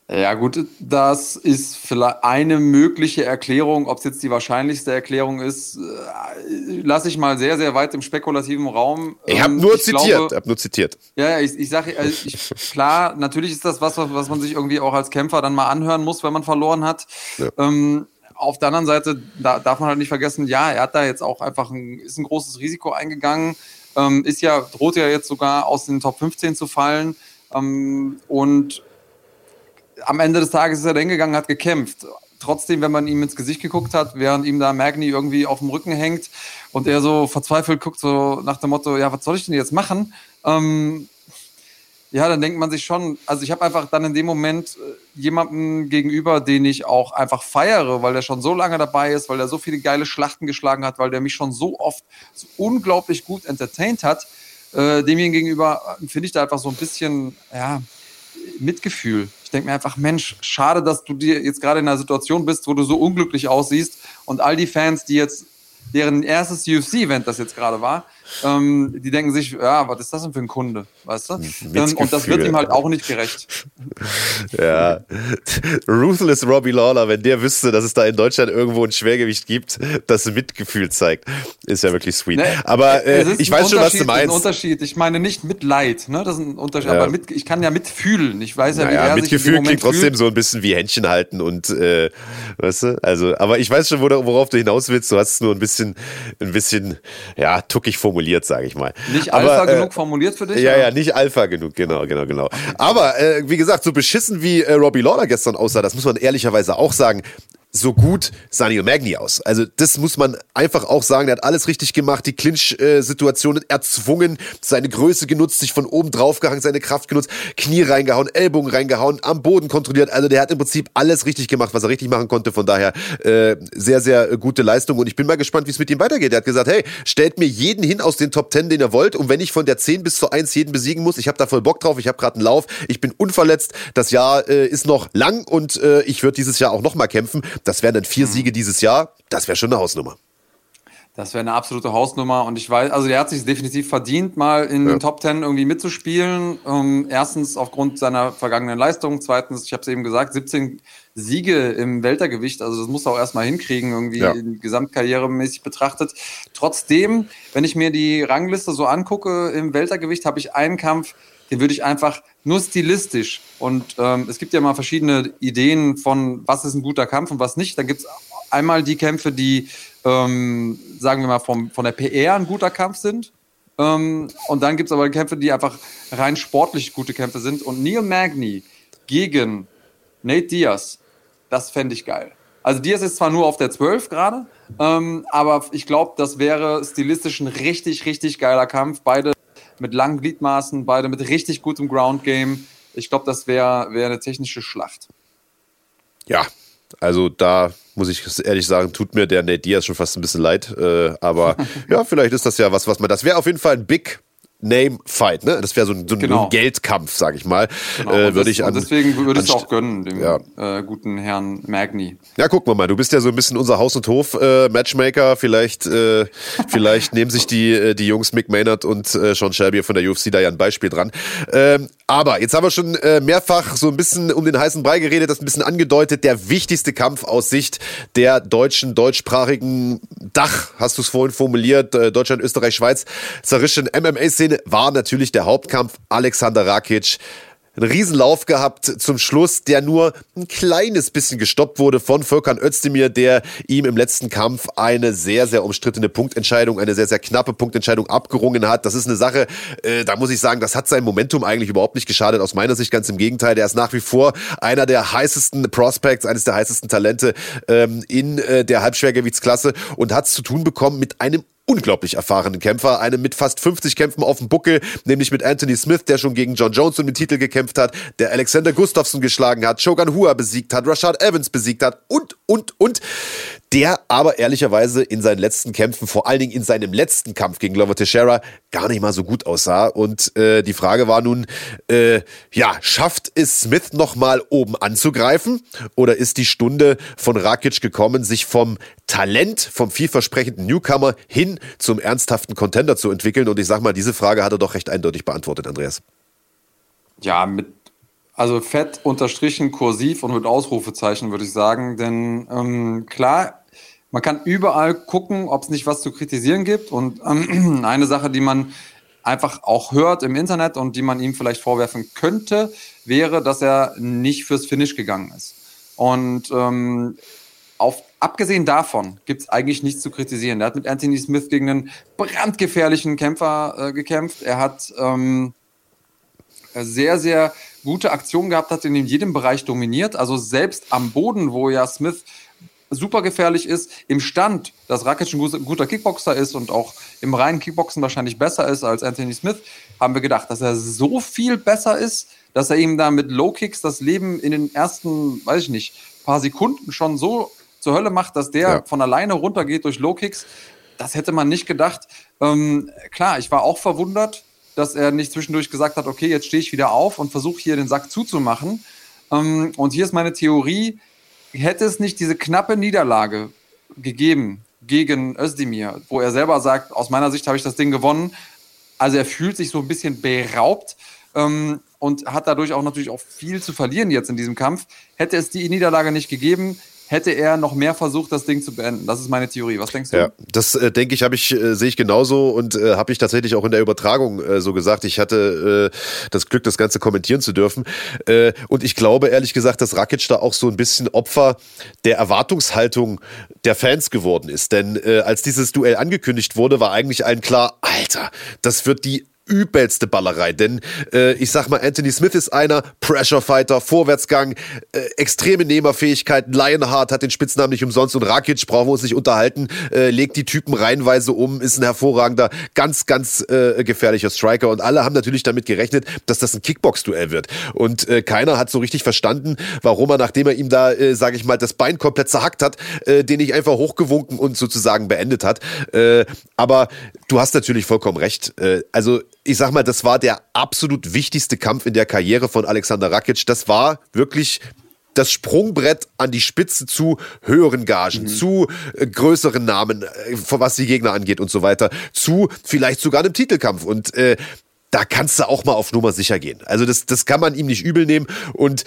Ja, gut, das ist vielleicht eine mögliche Erklärung. Ob es jetzt die wahrscheinlichste Erklärung ist, äh, lasse ich mal sehr, sehr weit im spekulativen Raum. Ich habe ähm, nur ich zitiert, glaube, hab nur zitiert. Ja, ich, ich sage, also klar, natürlich ist das was, was man sich irgendwie auch als Kämpfer dann mal anhören muss, wenn man verloren hat. Ja. Ähm, auf der anderen Seite da darf man halt nicht vergessen, ja, er hat da jetzt auch einfach ein, ist ein großes Risiko eingegangen ähm, ist ja, droht ja jetzt sogar aus den Top 15 zu fallen. Ähm, und am Ende des Tages ist er dann gegangen, hat gekämpft. Trotzdem, wenn man ihm ins Gesicht geguckt hat, während ihm da Magni irgendwie auf dem Rücken hängt und er so verzweifelt guckt, so nach dem Motto, ja, was soll ich denn jetzt machen? Ähm, ja, dann denkt man sich schon, also ich habe einfach dann in dem Moment äh, jemanden gegenüber, den ich auch einfach feiere, weil der schon so lange dabei ist, weil er so viele geile Schlachten geschlagen hat, weil der mich schon so oft so unglaublich gut entertained hat. Äh, demjenigen gegenüber äh, finde ich da einfach so ein bisschen, ja, Mitgefühl. Ich denke mir einfach, Mensch, schade, dass du dir jetzt gerade in einer Situation bist, wo du so unglücklich aussiehst und all die Fans, die jetzt deren erstes UFC-Event das jetzt gerade war, ähm, die denken sich, ja, was ist das denn für ein Kunde, weißt du? Ähm, und das wird ihm halt auch nicht gerecht. ja. Ruthless Robbie Lawler, wenn der wüsste, dass es da in Deutschland irgendwo ein Schwergewicht gibt, das Mitgefühl zeigt, ist ja wirklich sweet. Ne, aber äh, ich weiß schon, was du meinst. Das ist ein Unterschied. Ich meine nicht Mitleid, ne? Das ist ein Unterschied. Ja. Aber mit, ich kann ja mitfühlen. Ich weiß ja, naja, wie er Mitgefühl sich klingt trotzdem fühlt. so ein bisschen wie Händchen halten und, äh, weißt du? Also, aber ich weiß schon, worauf du hinaus willst. Du hast es nur ein bisschen, ein bisschen, ja, tuckig formuliert formuliert, sage ich mal. Nicht Aber, Alpha äh, genug formuliert für dich? Ja, oder? ja, nicht Alpha genug, genau, genau, genau. Aber äh, wie gesagt, so beschissen wie äh, Robbie Lawler gestern aussah, das muss man ehrlicherweise auch sagen, so gut sah Neil Magny aus. Also das muss man einfach auch sagen. Er hat alles richtig gemacht, die Clinch-Situationen erzwungen, seine Größe genutzt, sich von oben draufgehangen, seine Kraft genutzt, Knie reingehauen, Ellbogen reingehauen, am Boden kontrolliert. Also der hat im Prinzip alles richtig gemacht, was er richtig machen konnte. Von daher äh, sehr, sehr gute Leistung. Und ich bin mal gespannt, wie es mit ihm weitergeht. Er hat gesagt, hey, stellt mir jeden hin aus den Top 10, den ihr wollt. Und wenn ich von der 10 bis zur 1 jeden besiegen muss, ich habe da voll Bock drauf, ich habe gerade einen Lauf, ich bin unverletzt, das Jahr äh, ist noch lang und äh, ich würde dieses Jahr auch nochmal kämpfen. Das wären dann vier mhm. Siege dieses Jahr. Das wäre schon eine Hausnummer. Das wäre eine absolute Hausnummer und ich weiß, also der hat sich definitiv verdient, mal in ja. den Top Ten irgendwie mitzuspielen. Ähm, erstens aufgrund seiner vergangenen Leistung, zweitens, ich habe es eben gesagt, 17 Siege im Weltergewicht, also das muss er auch erstmal hinkriegen, irgendwie ja. gesamtkarrieremäßig betrachtet. Trotzdem, wenn ich mir die Rangliste so angucke im Weltergewicht, habe ich einen Kampf, den würde ich einfach nur stilistisch und ähm, es gibt ja mal verschiedene Ideen von, was ist ein guter Kampf und was nicht. Dann gibt es einmal die Kämpfe, die, ähm, sagen wir mal, vom, von der PR ein guter Kampf sind. Ähm, und dann gibt es aber Kämpfe, die einfach rein sportlich gute Kämpfe sind. Und Neil Magny gegen Nate Diaz, das fände ich geil. Also Diaz ist zwar nur auf der 12 gerade, ähm, aber ich glaube, das wäre stilistisch ein richtig, richtig geiler Kampf. Beide mit langen Gliedmaßen, beide mit richtig gutem Ground Game. Ich glaube, das wäre wär eine technische Schlacht. Ja, also da muss ich ehrlich sagen, tut mir der Nate Diaz schon fast ein bisschen leid. Äh, aber ja, vielleicht ist das ja was, was man. Das wäre auf jeden Fall ein Big Name Fight, ne? Das wäre so, so, genau. ein Geldkampf, sag ich mal. Genau. Äh, würde ich an, deswegen würde ich es auch gönnen, dem ja. äh, guten Herrn Magni. Ja, guck mal, du bist ja so ein bisschen unser Haus- und Hof-Matchmaker. Äh, vielleicht, äh, vielleicht nehmen sich die, äh, die Jungs Mick Maynard und äh, Sean Shelby von der UFC da ja ein Beispiel dran. Ähm, aber jetzt haben wir schon mehrfach so ein bisschen um den heißen Brei geredet, das ein bisschen angedeutet. Der wichtigste Kampf aus Sicht der deutschen, deutschsprachigen Dach, hast du es vorhin formuliert, Deutschland, Österreich, Schweiz, zerrischen MMA-Szene war natürlich der Hauptkampf Alexander Rakic einen Riesenlauf gehabt zum Schluss, der nur ein kleines bisschen gestoppt wurde von Volkan Özdemir, der ihm im letzten Kampf eine sehr, sehr umstrittene Punktentscheidung, eine sehr, sehr knappe Punktentscheidung abgerungen hat. Das ist eine Sache, äh, da muss ich sagen, das hat sein Momentum eigentlich überhaupt nicht geschadet. Aus meiner Sicht ganz im Gegenteil. Der ist nach wie vor einer der heißesten Prospects, eines der heißesten Talente ähm, in äh, der Halbschwergewichtsklasse und hat es zu tun bekommen mit einem unglaublich erfahrenen Kämpfer, einem mit fast 50 Kämpfen auf dem Buckel, nämlich mit Anthony Smith, der schon gegen John Jones um den Titel gekämpft hat, der Alexander Gustafsson geschlagen hat, Shogun Hua besiegt hat, Rashad Evans besiegt hat und, und, und der aber ehrlicherweise in seinen letzten Kämpfen, vor allen Dingen in seinem letzten Kampf gegen Glover Teixeira, gar nicht mal so gut aussah. Und äh, die Frage war nun, äh, ja, schafft es Smith nochmal oben anzugreifen? Oder ist die Stunde von Rakic gekommen, sich vom Talent, vom vielversprechenden Newcomer hin zum ernsthaften Contender zu entwickeln? Und ich sag mal, diese Frage hat er doch recht eindeutig beantwortet, Andreas. Ja, mit also fett unterstrichen, kursiv und mit Ausrufezeichen, würde ich sagen. Denn ähm, klar, man kann überall gucken, ob es nicht was zu kritisieren gibt. Und ähm, eine Sache, die man einfach auch hört im Internet und die man ihm vielleicht vorwerfen könnte, wäre, dass er nicht fürs Finish gegangen ist. Und ähm, auf, abgesehen davon gibt es eigentlich nichts zu kritisieren. Er hat mit Anthony Smith gegen einen brandgefährlichen Kämpfer äh, gekämpft. Er hat ähm, sehr, sehr gute Aktionen gehabt, hat in jedem Bereich dominiert. Also selbst am Boden, wo ja Smith super gefährlich ist, im Stand, dass Rakic ein guter Kickboxer ist und auch im reinen Kickboxen wahrscheinlich besser ist als Anthony Smith, haben wir gedacht, dass er so viel besser ist, dass er ihm da mit Low Kicks das Leben in den ersten, weiß ich nicht, paar Sekunden schon so zur Hölle macht, dass der ja. von alleine runtergeht durch Low Kicks. Das hätte man nicht gedacht. Ähm, klar, ich war auch verwundert, dass er nicht zwischendurch gesagt hat, okay, jetzt stehe ich wieder auf und versuche hier den Sack zuzumachen. Ähm, und hier ist meine Theorie, hätte es nicht diese knappe Niederlage gegeben gegen Özdemir, wo er selber sagt, aus meiner Sicht habe ich das Ding gewonnen. Also er fühlt sich so ein bisschen beraubt ähm, und hat dadurch auch natürlich auch viel zu verlieren jetzt in diesem Kampf. Hätte es die Niederlage nicht gegeben, hätte er noch mehr versucht, das Ding zu beenden. Das ist meine Theorie. Was denkst du? Ja, das äh, denke ich, habe ich äh, sehe ich genauso und äh, habe ich tatsächlich auch in der Übertragung äh, so gesagt. Ich hatte äh, das Glück, das Ganze kommentieren zu dürfen. Äh, und ich glaube ehrlich gesagt, dass Rakic da auch so ein bisschen Opfer der Erwartungshaltung der Fans geworden ist. Denn äh, als dieses Duell angekündigt wurde, war eigentlich allen klar, Alter, das wird die übelste Ballerei. Denn äh, ich sag mal, Anthony Smith ist einer, Pressure Fighter, Vorwärtsgang, äh, extreme Nehmerfähigkeiten. Lionheart hat den Spitznamen nicht umsonst und Rakic, brauchen wir uns nicht unterhalten, äh, legt die Typen reihenweise um, ist ein hervorragender, ganz, ganz äh, gefährlicher Striker. Und alle haben natürlich damit gerechnet, dass das ein Kickbox-Duell wird. Und äh, keiner hat so richtig verstanden, warum er, nachdem er ihm da, äh, sage ich mal, das Bein komplett zerhackt hat, äh, den nicht einfach hochgewunken und sozusagen beendet hat. Äh, aber du hast natürlich vollkommen recht. Äh, also ich sag mal, das war der absolut wichtigste Kampf in der Karriere von Alexander Rakic. Das war wirklich das Sprungbrett an die Spitze zu höheren Gagen, mhm. zu äh, größeren Namen, äh, was die Gegner angeht und so weiter, zu vielleicht sogar einem Titelkampf. Und äh, da kannst du auch mal auf Nummer sicher gehen. Also das, das kann man ihm nicht übel nehmen. Und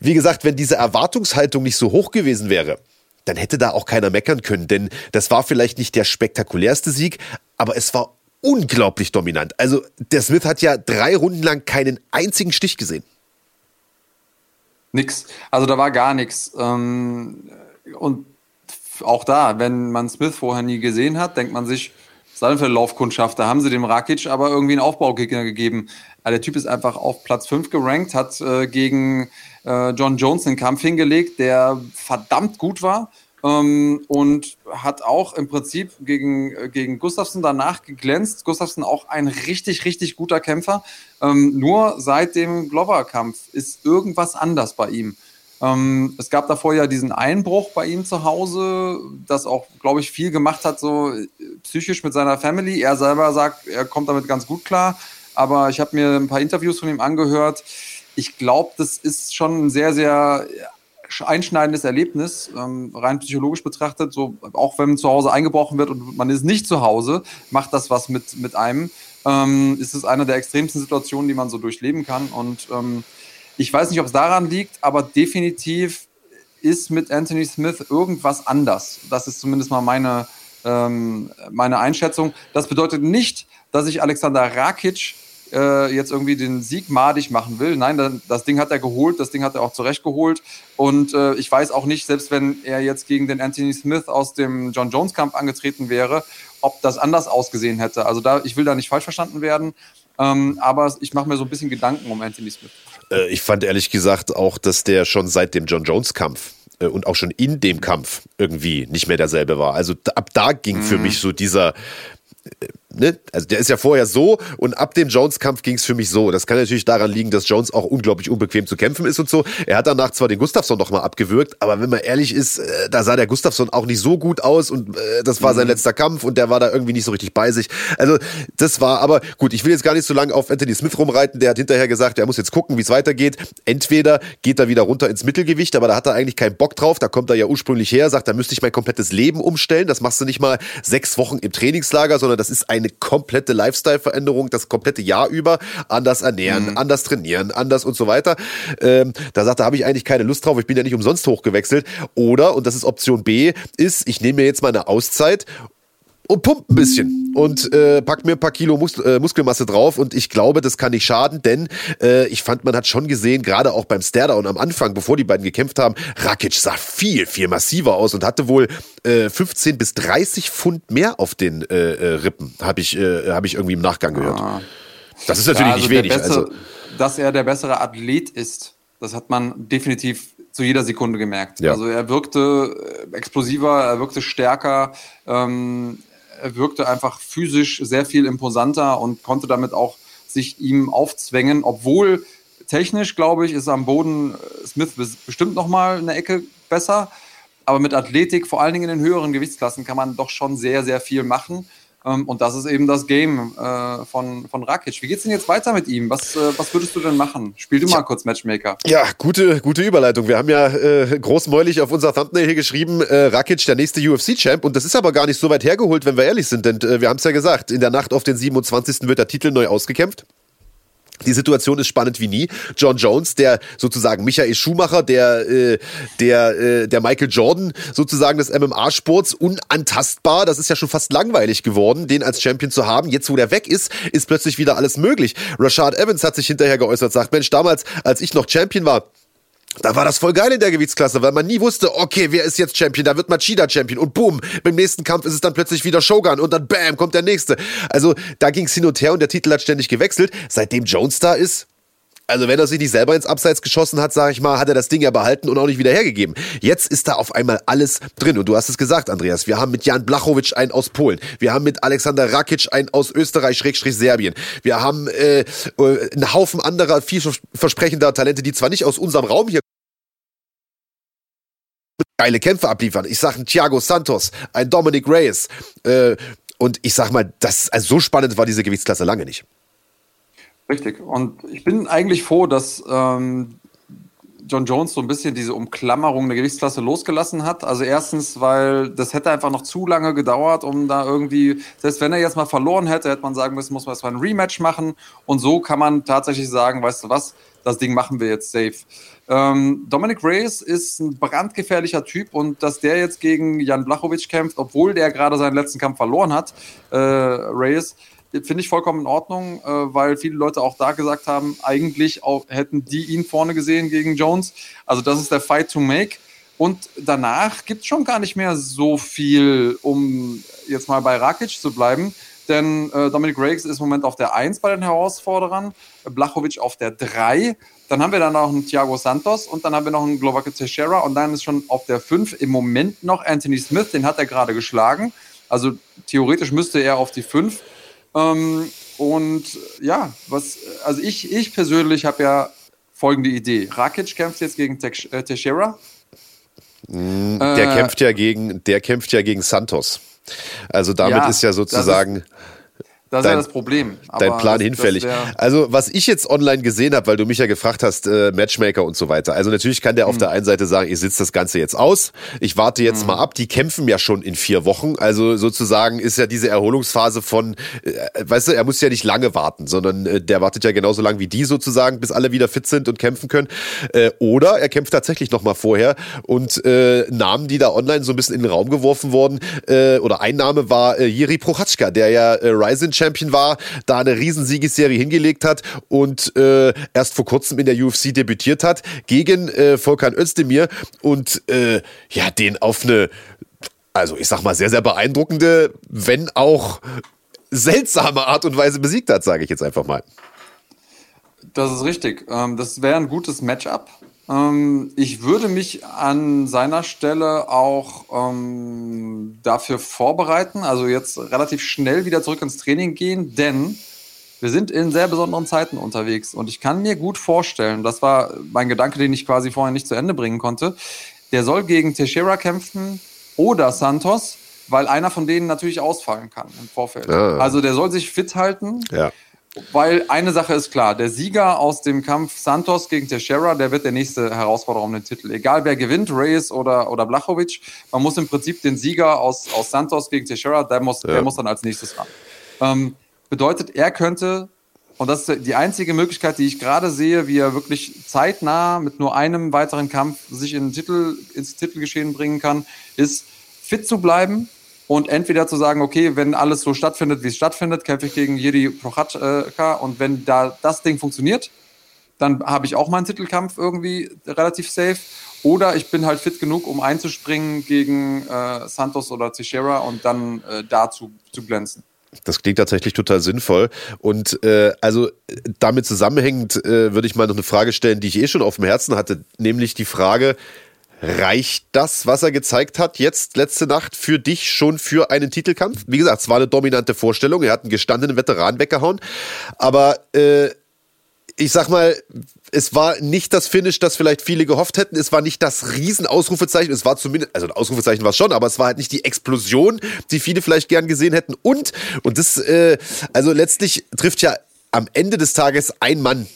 wie gesagt, wenn diese Erwartungshaltung nicht so hoch gewesen wäre, dann hätte da auch keiner meckern können, denn das war vielleicht nicht der spektakulärste Sieg, aber es war unglaublich dominant. Also der Smith hat ja drei Runden lang keinen einzigen Stich gesehen. Nix. Also da war gar nichts. Ähm, und auch da, wenn man Smith vorher nie gesehen hat, denkt man sich, für Laufkundschaft? Da haben sie dem Rakic aber irgendwie einen Aufbaugegner gegeben. der Typ ist einfach auf Platz 5 gerankt, hat äh, gegen äh, John Jones einen Kampf hingelegt, der verdammt gut war ähm, und hat auch im Prinzip gegen, äh, gegen Gustafsson danach geglänzt. Gustafsson auch ein richtig, richtig guter Kämpfer. Ähm, nur seit dem Glover-Kampf ist irgendwas anders bei ihm. Ähm, es gab davor ja diesen Einbruch bei ihm zu Hause, das auch, glaube ich, viel gemacht hat, so äh, psychisch mit seiner Family. Er selber sagt, er kommt damit ganz gut klar. Aber ich habe mir ein paar Interviews von ihm angehört. Ich glaube, das ist schon ein sehr, sehr einschneidendes Erlebnis, ähm, rein psychologisch betrachtet. So, auch wenn zu Hause eingebrochen wird und man ist nicht zu Hause, macht das was mit, mit einem. Ähm, ist es eine der extremsten Situationen, die man so durchleben kann. Und ähm, ich weiß nicht, ob es daran liegt, aber definitiv ist mit Anthony Smith irgendwas anders. Das ist zumindest mal meine, ähm, meine Einschätzung. Das bedeutet nicht, dass ich Alexander Rakic äh, jetzt irgendwie den Sieg madig machen will. Nein, das Ding hat er geholt, das Ding hat er auch zurechtgeholt. Und äh, ich weiß auch nicht, selbst wenn er jetzt gegen den Anthony Smith aus dem John Jones Kampf angetreten wäre, ob das anders ausgesehen hätte. Also da, ich will da nicht falsch verstanden werden. Ähm, aber ich mache mir so ein bisschen Gedanken um Anthony Smith. Äh, ich fand ehrlich gesagt auch, dass der schon seit dem John Jones Kampf äh, und auch schon in dem Kampf irgendwie nicht mehr derselbe war. Also ab da ging mhm. für mich so dieser ne, also der ist ja vorher so und ab dem Jones-Kampf ging es für mich so. Das kann natürlich daran liegen, dass Jones auch unglaublich unbequem zu kämpfen ist und so. Er hat danach zwar den Gustafsson noch mal abgewürgt, aber wenn man ehrlich ist, äh, da sah der Gustafsson auch nicht so gut aus und äh, das war mhm. sein letzter Kampf und der war da irgendwie nicht so richtig bei sich. Also das war, aber gut, ich will jetzt gar nicht so lange auf Anthony Smith rumreiten. Der hat hinterher gesagt, er muss jetzt gucken, wie es weitergeht. Entweder geht er wieder runter ins Mittelgewicht, aber da hat er eigentlich keinen Bock drauf. Da kommt er ja ursprünglich her, sagt, da müsste ich mein komplettes Leben umstellen. Das machst du nicht mal sechs Wochen im Trainingslager, sondern das ist eine komplette Lifestyle-Veränderung das komplette Jahr über. Anders ernähren, mhm. anders trainieren, anders und so weiter. Ähm, da sagt er, habe ich eigentlich keine Lust drauf, ich bin ja nicht umsonst hochgewechselt. Oder, und das ist Option B, ist, ich nehme mir jetzt mal eine Auszeit und pumpt ein bisschen und äh, packt mir ein paar Kilo Mus äh, Muskelmasse drauf und ich glaube, das kann nicht schaden, denn äh, ich fand, man hat schon gesehen, gerade auch beim Stairdown am Anfang, bevor die beiden gekämpft haben, Rakic sah viel, viel massiver aus und hatte wohl äh, 15 bis 30 Pfund mehr auf den äh, äh, Rippen, habe ich, äh, hab ich irgendwie im Nachgang gehört. Ah. Das ist natürlich ja, also nicht wenig. Beste, also. Dass er der bessere Athlet ist, das hat man definitiv zu jeder Sekunde gemerkt. Ja. Also er wirkte äh, explosiver, er wirkte stärker. Ähm, er wirkte einfach physisch sehr viel imposanter und konnte damit auch sich ihm aufzwängen, obwohl technisch, glaube ich, ist am Boden äh, Smith bestimmt noch mal eine Ecke besser, aber mit Athletik, vor allen Dingen in den höheren Gewichtsklassen, kann man doch schon sehr, sehr viel machen. Ähm, und das ist eben das Game äh, von, von Rakic. Wie geht's denn jetzt weiter mit ihm? Was, äh, was würdest du denn machen? Spiel du mal kurz Matchmaker. Ja, gute, gute Überleitung. Wir haben ja äh, großmäulig auf unser Thumbnail hier geschrieben, äh, Rakic, der nächste UFC-Champ. Und das ist aber gar nicht so weit hergeholt, wenn wir ehrlich sind. Denn äh, wir haben es ja gesagt, in der Nacht auf den 27. wird der Titel neu ausgekämpft. Die Situation ist spannend wie nie. John Jones, der sozusagen Michael Schumacher, der äh, der äh, der Michael Jordan sozusagen des MMA-Sports, unantastbar. Das ist ja schon fast langweilig geworden, den als Champion zu haben. Jetzt, wo der weg ist, ist plötzlich wieder alles möglich. Rashad Evans hat sich hinterher geäußert, sagt, Mensch, damals, als ich noch Champion war, Da war das voll geil in der Gewichtsklasse, weil man nie wusste, okay, wer ist jetzt Champion? Da wird Machida Champion und boom, beim nächsten Kampf ist es dann plötzlich wieder Shogun und dann bam, kommt der nächste. Also da ging es hin und her und der Titel hat ständig gewechselt. Seitdem Jones da ist, also wenn er sich nicht selber ins Abseits geschossen hat, sag ich mal, hat er das Ding ja behalten und auch nicht wieder hergegeben. Jetzt ist da auf einmal alles drin. Und du hast es gesagt, Andreas. Wir haben mit Jan Blachowicz einen aus Polen. Wir haben mit Alexander Rakic einen aus Österreich, Schrägstrich Serbien. Wir haben äh, äh einen Haufen anderer vielversprechender Talente, die zwar nicht aus unserem Raum hier geile Kämpfe abliefern. Ich sage ein Thiago Santos, ein Dominic Reyes. Äh, und ich sag mal, das, also so spannend war diese Gewichtsklasse lange nicht. Richtig. Und ich bin eigentlich froh, dass ähm, John Jones so ein bisschen diese Umklammerung der Gewichtsklasse losgelassen hat. Also erstens, weil das hätte einfach noch zu lange gedauert, um da irgendwie, selbst wenn er jetzt mal verloren hätte, hätte man sagen müssen, muss man erstmal ein Rematch machen. Und so kann man tatsächlich sagen, weißt du was, das Ding machen wir jetzt safe. Ähm, Dominic Reyes ist ein brandgefährlicher Typ und dass der jetzt gegen Jan Blachowicz kämpft, obwohl der gerade seinen letzten Kampf verloren hat, äh, Reyes, finde ich vollkommen in Ordnung, äh, weil viele Leute auch da gesagt haben, eigentlich auch, hätten die ihn vorne gesehen gegen Jones. Also das ist der Fight to make. Und danach gibt es schon gar nicht mehr so viel, um jetzt mal bei Rakic zu bleiben. Denn äh, Dominic Rakes ist im Moment auf der 1 bei den Herausforderern, Blachowicz auf der 3. Dann haben wir dann noch einen Thiago Santos und dann haben wir noch einen Glovaco Teixeira und dann ist schon auf der 5 im Moment noch Anthony Smith, den hat er gerade geschlagen. Also theoretisch müsste er auf die 5 ähm, und ja, was, also ich, ich persönlich habe ja folgende Idee. Rakic kämpft jetzt gegen äh, Teixeira. Mm, der äh, kämpft ja gegen, der kämpft ja gegen Santos. Also damit ja, ist ja sozusagen das ist dein, ja das Problem. Aber dein Plan das, hinfällig. Das also, was ich jetzt online gesehen habe, weil du mich ja gefragt hast, äh, Matchmaker und so weiter. Also natürlich kann der auf der einen Seite sagen, ich sitze das Ganze jetzt aus, ich warte jetzt mhm. mal ab. Die kämpfen ja schon in vier Wochen. Also sozusagen ist ja diese Erholungsphase von, äh, weißt du, er muss ja nicht lange warten, sondern äh, der wartet ja genauso lang wie die sozusagen, bis alle wieder fit sind und kämpfen können. Äh, oder er kämpft tatsächlich noch mal vorher und äh, Namen, die da online so ein bisschen in den Raum geworfen wurden, äh, oder ein Name war äh, Jiri Prochazka, der ja äh, Ryzen Champion war, da eine Riesensiegesserie hingelegt hat und äh, erst vor kurzem in der UFC debütiert hat gegen äh, Volkan Özdemir und äh, ja, den auf eine, also ich sag mal, sehr, sehr beeindruckende, wenn auch seltsame Art und Weise besiegt hat, sage ich jetzt einfach mal. Das ist richtig. Ähm, das wäre ein gutes Matchup. Ähm, ich würde mich an seiner Stelle auch ähm, dafür vorbereiten, also jetzt relativ schnell wieder zurück ins Training gehen, denn wir sind in sehr besonderen Zeiten unterwegs und ich kann mir gut vorstellen, das war mein Gedanke, den ich quasi vorher nicht zu Ende bringen konnte, der soll gegen Teixeira kämpfen oder Santos, weil einer von denen natürlich ausfallen kann im Vorfeld. Ah. Also der soll sich fit halten. Ja. Weil eine Sache ist klar, der Sieger aus dem Kampf Santos gegen Teixeira, der wird der nächste Herausforderer um den Titel. Egal wer gewinnt, Reyes oder, oder Blachowicz, man muss im Prinzip den Sieger aus, aus Santos gegen Teixeira, der muss, ja. der muss dann als nächstes ran. Ähm, bedeutet, er könnte, und das ist die einzige Möglichkeit, die ich gerade sehe, wie er wirklich zeitnah mit nur einem weiteren Kampf sich in den Titel, ins Titelgeschehen bringen kann, ist fit zu bleiben, und entweder zu sagen, okay, wenn alles so stattfindet, wie es stattfindet, kämpfe ich gegen Jiri Prochatka und wenn da das Ding funktioniert, dann habe ich auch meinen Titelkampf irgendwie relativ safe. Oder ich bin halt fit genug, um einzuspringen gegen äh, Santos oder Teixeira und dann äh, da zu, zu glänzen. Das klingt tatsächlich total sinnvoll. Und äh, also damit zusammenhängend äh, würde ich mal noch eine Frage stellen, die ich eh schon auf dem Herzen hatte, nämlich die Frage, Reicht das, was er gezeigt hat, jetzt letzte Nacht für dich schon für einen Titelkampf? Wie gesagt, es war eine dominante Vorstellung. Er hat einen gestandenen Veteran weggehauen. Aber äh, ich sag mal, es war nicht das Finish, das vielleicht viele gehofft hätten. Es war nicht das Riesenausrufezeichen. Es war zumindest, also ein Ausrufezeichen war es schon, aber es war halt nicht die Explosion, die viele vielleicht gern gesehen hätten. Und, und das, äh, also letztlich trifft ja am Ende des Tages ein Mann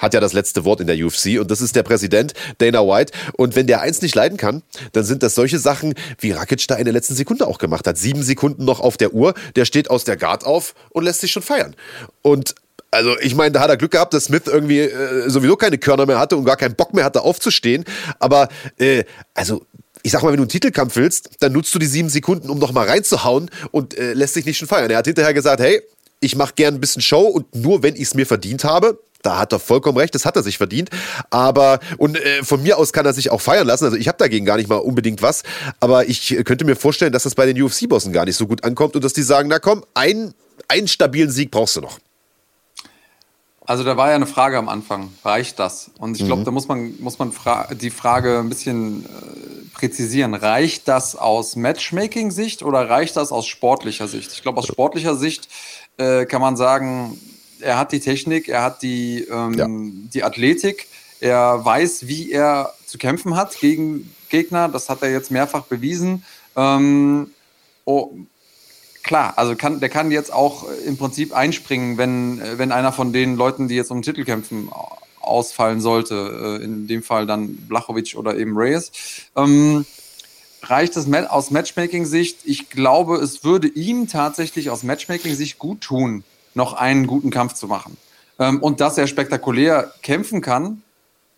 hat ja das letzte Wort in der UFC und das ist der Präsident Dana White. Und wenn der eins nicht leiden kann, dann sind das solche Sachen, wie Rakic da in der letzten Sekunde auch gemacht hat. Sieben Sekunden noch auf der Uhr, der steht aus der Guard auf und lässt sich schon feiern. Und also ich meine, da hat er Glück gehabt, dass Smith irgendwie äh, sowieso keine Körner mehr hatte und gar keinen Bock mehr hatte aufzustehen. Aber äh, also ich sag mal, wenn du einen Titelkampf willst, dann nutzt du die sieben Sekunden, um noch mal reinzuhauen und äh, lässt sich nicht schon feiern. Er hat hinterher gesagt, hey, ich mache gern ein bisschen Show und nur wenn ich es mir verdient habe, da hat er vollkommen recht, das hat er sich verdient. Aber, und äh, von mir aus kann er sich auch feiern lassen. Also ich habe dagegen gar nicht mal unbedingt was. Aber ich könnte mir vorstellen, dass das bei den UFC-Bossen gar nicht so gut ankommt und dass die sagen, na komm, ein, einen stabilen Sieg brauchst du noch. Also da war ja eine Frage am Anfang, reicht das? Und ich glaube, mhm. da muss man, muss man fra die Frage ein bisschen äh, präzisieren. Reicht das aus Matchmaking-Sicht oder reicht das aus sportlicher Sicht? Ich glaube, aus sportlicher Sicht äh, kann man sagen, er hat die Technik, er hat die, ähm, ja. die Athletik, er weiß, wie er zu kämpfen hat gegen Gegner. Das hat er jetzt mehrfach bewiesen. Ähm, oh, klar, also kann, der kann jetzt auch im Prinzip einspringen, wenn, wenn einer von den Leuten, die jetzt um den Titel kämpfen, ausfallen sollte. Äh, in dem Fall dann Blachowicz oder eben Reyes. Ähm, reicht es aus Matchmaking-Sicht? Ich glaube, es würde ihm tatsächlich aus Matchmaking-Sicht gut tun, noch einen guten Kampf zu machen. Ähm, und dass er spektakulär kämpfen kann,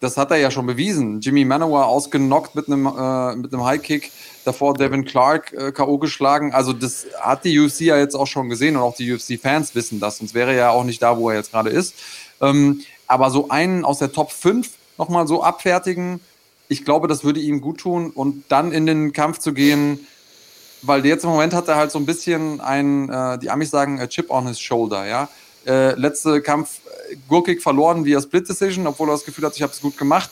das hat er ja schon bewiesen. Jimmy Manoa ausgenockt mit einem, äh, mit einem High-Kick, davor Devin Clark äh, K.O. geschlagen. Also das hat die UFC ja jetzt auch schon gesehen und auch die UFC-Fans wissen das, sonst wäre er ja auch nicht da, wo er jetzt gerade ist. Ähm, aber so einen aus der Top 5 nochmal so abfertigen, ich glaube, das würde ihm gut tun und dann in den Kampf zu gehen, weil jetzt im Moment hat er halt so ein bisschen ein, äh, die Amis sagen, a chip on his shoulder, ja. Äh, letzte Kampf äh, Gurkik verloren via Split Decision, obwohl er das Gefühl hat, ich habe es gut gemacht.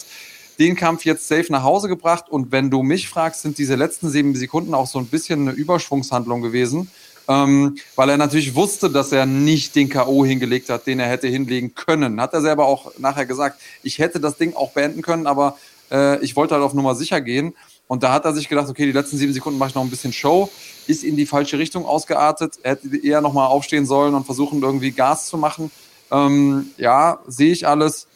Den Kampf jetzt safe nach Hause gebracht und wenn du mich fragst, sind diese letzten sieben Sekunden auch so ein bisschen eine Überschwungshandlung gewesen, ähm, weil er natürlich wusste, dass er nicht den K.O. hingelegt hat, den er hätte hinlegen können. Hat er selber auch nachher gesagt, ich hätte das Ding auch beenden können, aber äh, ich wollte halt auf Nummer sicher gehen. Und da hat er sich gedacht, okay, die letzten sieben Sekunden mache ich noch ein bisschen Show. Ist in die falsche Richtung ausgeartet. Er hätte eher nochmal aufstehen sollen und versuchen, irgendwie Gas zu machen. Ähm, ja, sehe ich alles.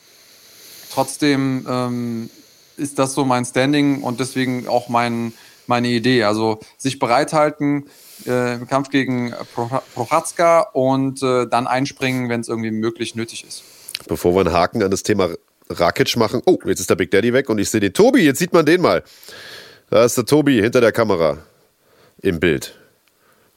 Trotzdem ähm, ist das so mein Standing und deswegen auch mein, meine Idee. Also sich bereithalten äh, im Kampf gegen Prochatzka und äh, dann einspringen, wenn es irgendwie möglich nötig ist. Bevor wir einen Haken an das Thema Rakic machen. Oh, jetzt ist der Big Daddy weg und ich sehe den Tobi. Jetzt sieht man den mal. Da ist der Tobi hinter der Kamera im Bild.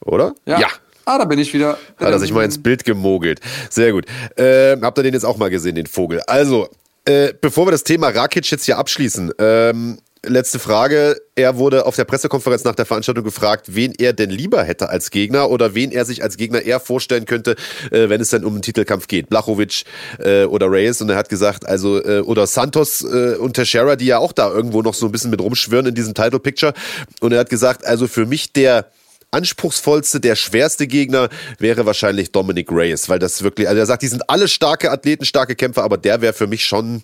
Oder? Ja. ja. Ah, da bin ich wieder. Hat er sich mal ins Bild gemogelt. Sehr gut. Ähm, habt ihr den jetzt auch mal gesehen, den Vogel? Also, äh, bevor wir das Thema Rakic jetzt hier abschließen, ähm, letzte Frage. Er wurde auf der Pressekonferenz nach der Veranstaltung gefragt, wen er denn lieber hätte als Gegner oder wen er sich als Gegner eher vorstellen könnte, äh, wenn es dann um einen Titelkampf geht. Blachowicz äh, oder Reyes. Und er hat gesagt, also, äh, oder Santos äh, und Teixeira, die ja auch da irgendwo noch so ein bisschen mit rumschwirren in diesem Title Picture. Und er hat gesagt, also für mich der anspruchsvollste, der schwerste Gegner wäre wahrscheinlich Dominic Reyes, weil das wirklich, also er sagt, die sind alle starke Athleten, starke Kämpfer, aber der wäre für mich schon,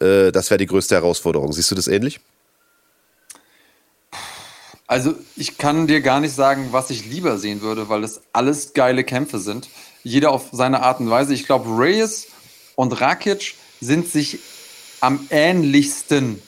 äh, das wäre die größte Herausforderung. Siehst du das ähnlich? Also ich kann dir gar nicht sagen, was ich lieber sehen würde, weil es alles geile Kämpfe sind. Jeder auf seine Art und Weise. Ich glaube, Reyes und Rakic sind sich am ähnlichsten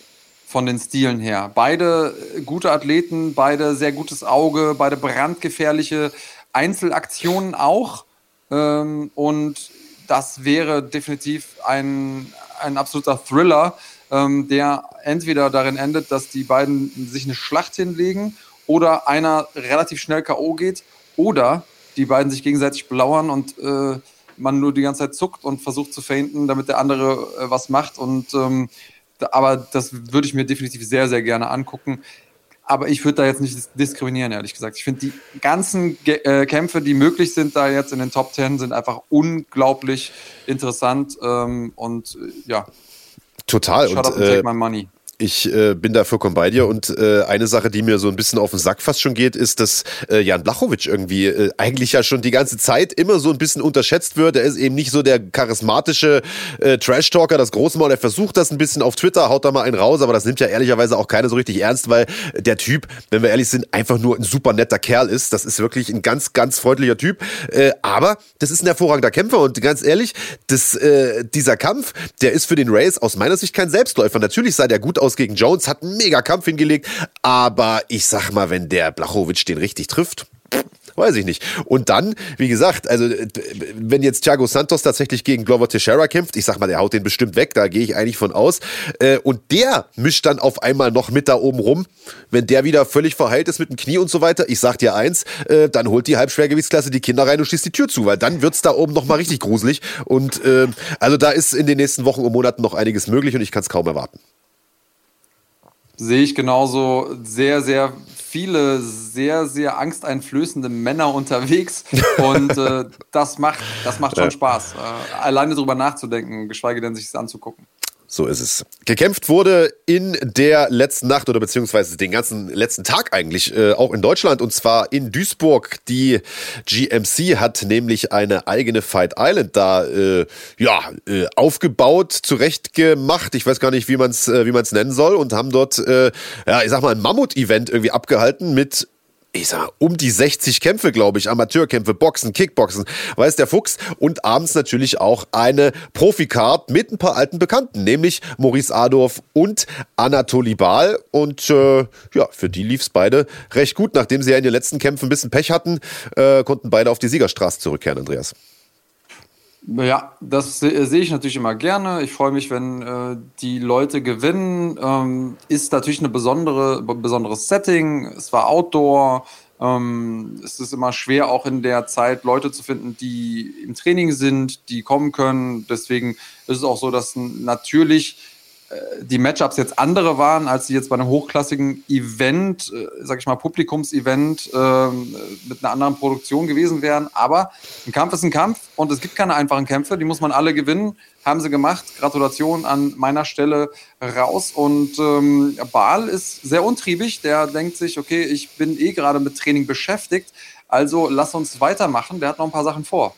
von den Stilen her. Beide gute Athleten, beide sehr gutes Auge, beide brandgefährliche Einzelaktionen auch. Ähm, und das wäre definitiv ein, ein absoluter Thriller ähm, der entweder darin endet, dass die beiden sich eine Schlacht hinlegen oder einer relativ schnell K.O. geht oder die beiden sich gegenseitig belauern und äh, man nur die ganze Zeit zuckt und versucht zu feinten, damit der andere äh, was macht. Und ähm, aber das würde ich mir definitiv sehr, sehr gerne angucken. Aber ich würde da jetzt nicht diskriminieren, ehrlich gesagt. Ich finde, die ganzen Ge äh, Kämpfe, die möglich sind, da jetzt in den Top Ten, sind einfach unglaublich interessant. Ähm, und äh, ja, Total. Shut und, up and take äh, my money. Ich äh, bin da vollkommen bei dir und äh, eine Sache, die mir so ein bisschen auf den Sack fast schon geht, ist, dass äh, Jan Blachowitsch irgendwie äh, eigentlich ja schon die ganze Zeit immer so ein bisschen unterschätzt wird. Er ist eben nicht so der charismatische äh, Trash-Talker, das große Mal. Er versucht das ein bisschen auf Twitter, haut da mal einen raus, aber das nimmt ja ehrlicherweise auch keiner so richtig ernst, weil der Typ, wenn wir ehrlich sind, einfach nur ein super netter Kerl ist. Das ist wirklich ein ganz, ganz freundlicher Typ. Äh, aber das ist ein hervorragender Kämpfer und ganz ehrlich, das, äh, dieser Kampf, der ist für den Race aus meiner Sicht kein Selbstläufer. Natürlich sah der gut aus aus gegen Jones, hat einen mega Kampf hingelegt. Aber ich sag mal, wenn der Blachowitsch den richtig trifft, Weiß ich nicht. Und dann, wie gesagt, also wenn jetzt Thiago Santos tatsächlich gegen Glover Teixeira kämpft, ich sag mal, der haut den bestimmt weg, da gehe ich eigentlich von aus. Äh, und der mischt dann auf einmal noch mit da oben rum. Wenn der wieder völlig verheilt ist mit dem Knie und so weiter, ich sag dir eins, äh, dann holt die Halbschwergewichtsklasse die Kinder rein und schließt die Tür zu, weil dann wird's da oben noch mal richtig gruselig. Und äh, also da ist in den nächsten Wochen und Monaten noch einiges möglich und ich kann es kaum erwarten. Sehe ich genauso sehr, sehr viele sehr, sehr angsteinflößende Männer unterwegs und äh, das macht, das macht schon. Spaß, äh, alleine drüber nachzudenken, geschweige denn sich es anzugucken. So ist es. Gekämpft wurde in der letzten Nacht oder beziehungsweise den ganzen letzten Tag eigentlich äh, auch in Deutschland und zwar in Duisburg. Die GMC hat nämlich eine eigene Fight Island da äh, ja äh, aufgebaut, zurechtgemacht. Ich weiß gar nicht, wie man es äh, wie man es nennen soll und haben dort äh, ja ich sag mal ein Mammut-Event irgendwie abgehalten mit ich sag, um die 60 Kämpfe, glaube ich, Amateurkämpfe, Boxen, Kickboxen, weiß der Fuchs. Und abends natürlich auch eine Profikart mit ein paar alten Bekannten, nämlich Maurice Adorf und Anatoly Baal. Und äh, ja, für die lief's beide recht gut. Nachdem sie ja in den letzten Kämpfen ein bisschen Pech hatten, äh, konnten beide auf die Siegerstraße zurückkehren, Andreas. Ja, das sehe ich natürlich immer gerne. Ich freue mich, wenn äh, die Leute gewinnen. Ähm, ist natürlich eine besondere, besonderes Setting. Es war Outdoor. Ähm, es ist immer schwer, auch in der Zeit Leute zu finden, die im Training sind, die kommen können. Deswegen ist es auch so, dass natürlich äh, die Matchups jetzt andere waren, als sie jetzt bei einem hochklassigen Event, äh, sag ich mal, Publikumsevent äh, mit einer anderen Produktion gewesen wären. Aber ein Kampf ist ein Kampf und es gibt keine einfachen Kämpfe, die muss man alle gewinnen. Haben sie gemacht. Gratulation an meiner Stelle raus. Und ähm, Baal ist sehr untriebig. Der denkt sich, okay, ich bin eh gerade mit Training beschäftigt. Also lass uns weitermachen. Der hat noch ein paar Sachen vor.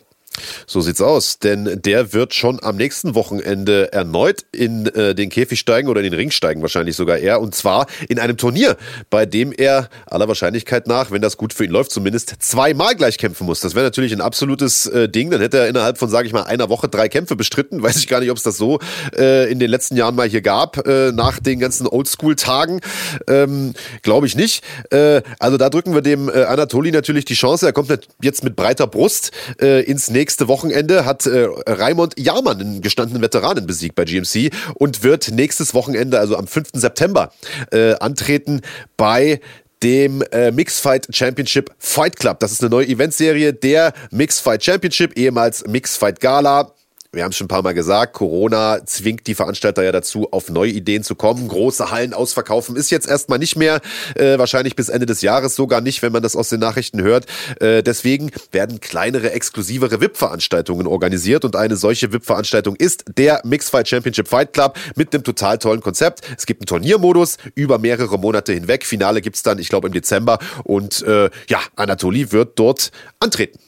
So sieht's aus, denn der wird schon am nächsten Wochenende erneut in äh, den Käfig steigen oder in den Ring steigen, wahrscheinlich sogar er, und zwar in einem Turnier, bei dem er aller Wahrscheinlichkeit nach, wenn das gut für ihn läuft, zumindest zweimal gleich kämpfen muss. Das wäre natürlich ein absolutes äh, Ding, dann hätte er innerhalb von, sage ich mal, einer Woche drei Kämpfe bestritten. Weiß ich gar nicht, ob es das so äh, in den letzten Jahren mal hier gab, äh, nach den ganzen Oldschool-Tagen. Ähm, Glaube ich nicht. Äh, also da drücken wir dem äh, Anatoli natürlich die Chance. Er kommt jetzt mit breiter Brust ins nächste nächste Wochenende hat äh, Raimund Jahrmann einen gestandenen Veteranen besiegt bei GMC und wird nächstes Wochenende, also am 5. September, äh, antreten bei dem äh, Mixfight Championship Fight Club. Das ist eine neue Eventserie der Mixfight Championship, ehemals Mixfight Gala wir haben es schon ein paar Mal gesagt, Corona zwingt die Veranstalter ja dazu, auf neue Ideen zu kommen. Große Hallen ausverkaufen ist jetzt erstmal nicht mehr, äh, wahrscheinlich bis Ende des Jahres sogar nicht, wenn man das aus den Nachrichten hört. Äh, deswegen werden kleinere, exklusivere VIP-Veranstaltungen organisiert und eine solche VIP-Veranstaltung ist der Mixfight Championship Fight Club mit einem total tollen Konzept. Es gibt einen Turniermodus über mehrere Monate hinweg. Finale gibt's dann, ich glaube, im Dezember und äh, ja, Anatoly wird dort antreten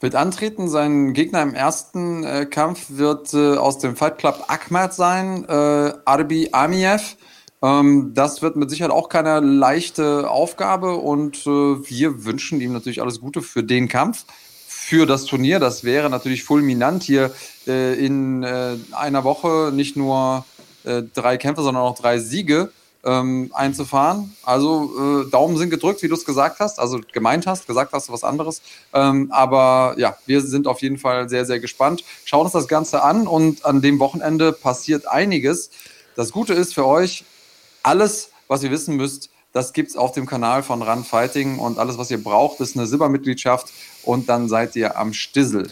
wird antreten. Sein Gegner im ersten äh, Kampf wird äh, aus dem Fight Club Ahmad sein, äh, Arbi Amiev. Ähm, das wird mit Sicherheit auch keine leichte Aufgabe und äh, wir wünschen ihm natürlich alles Gute für den Kampf, für das Turnier. Das wäre natürlich fulminant hier äh, in äh, einer Woche nicht nur drei Kämpfe, sondern auch drei Siege ähm, einzufahren. Also äh, Daumen sind gedrückt, wie du es gesagt hast, also gemeint hast, gesagt hast du was anderes. Ähm, aber ja, wir sind auf jeden Fall sehr, sehr gespannt. Schauen uns das Ganze an und an dem Wochenende passiert einiges. Das Gute ist für euch, alles, was ihr wissen müsst, das gibt es auf dem Kanal von Run Fighting und alles, was ihr braucht, ist eine Silbermitgliedschaft und dann seid ihr am Stissel.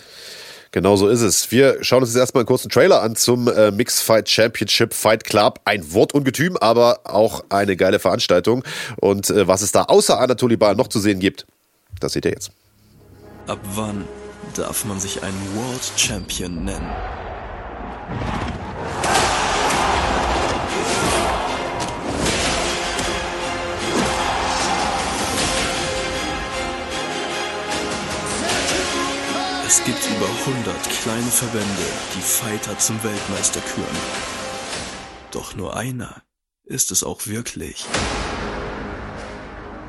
Genau so ist es. Wir schauen uns jetzt erstmal einen kurzen Trailer an zum äh, Mix Fight Championship Fight Club. Ein Wortungetüm, aber auch eine geile Veranstaltung. Und äh, was es da außer Anatoly Bal noch zu sehen gibt, das seht ihr jetzt. Ab wann darf man sich einen World Champion nennen? Es gibt über 100 kleine Verbände, die Fighter zum Weltmeister küren. Doch nur einer ist es auch wirklich.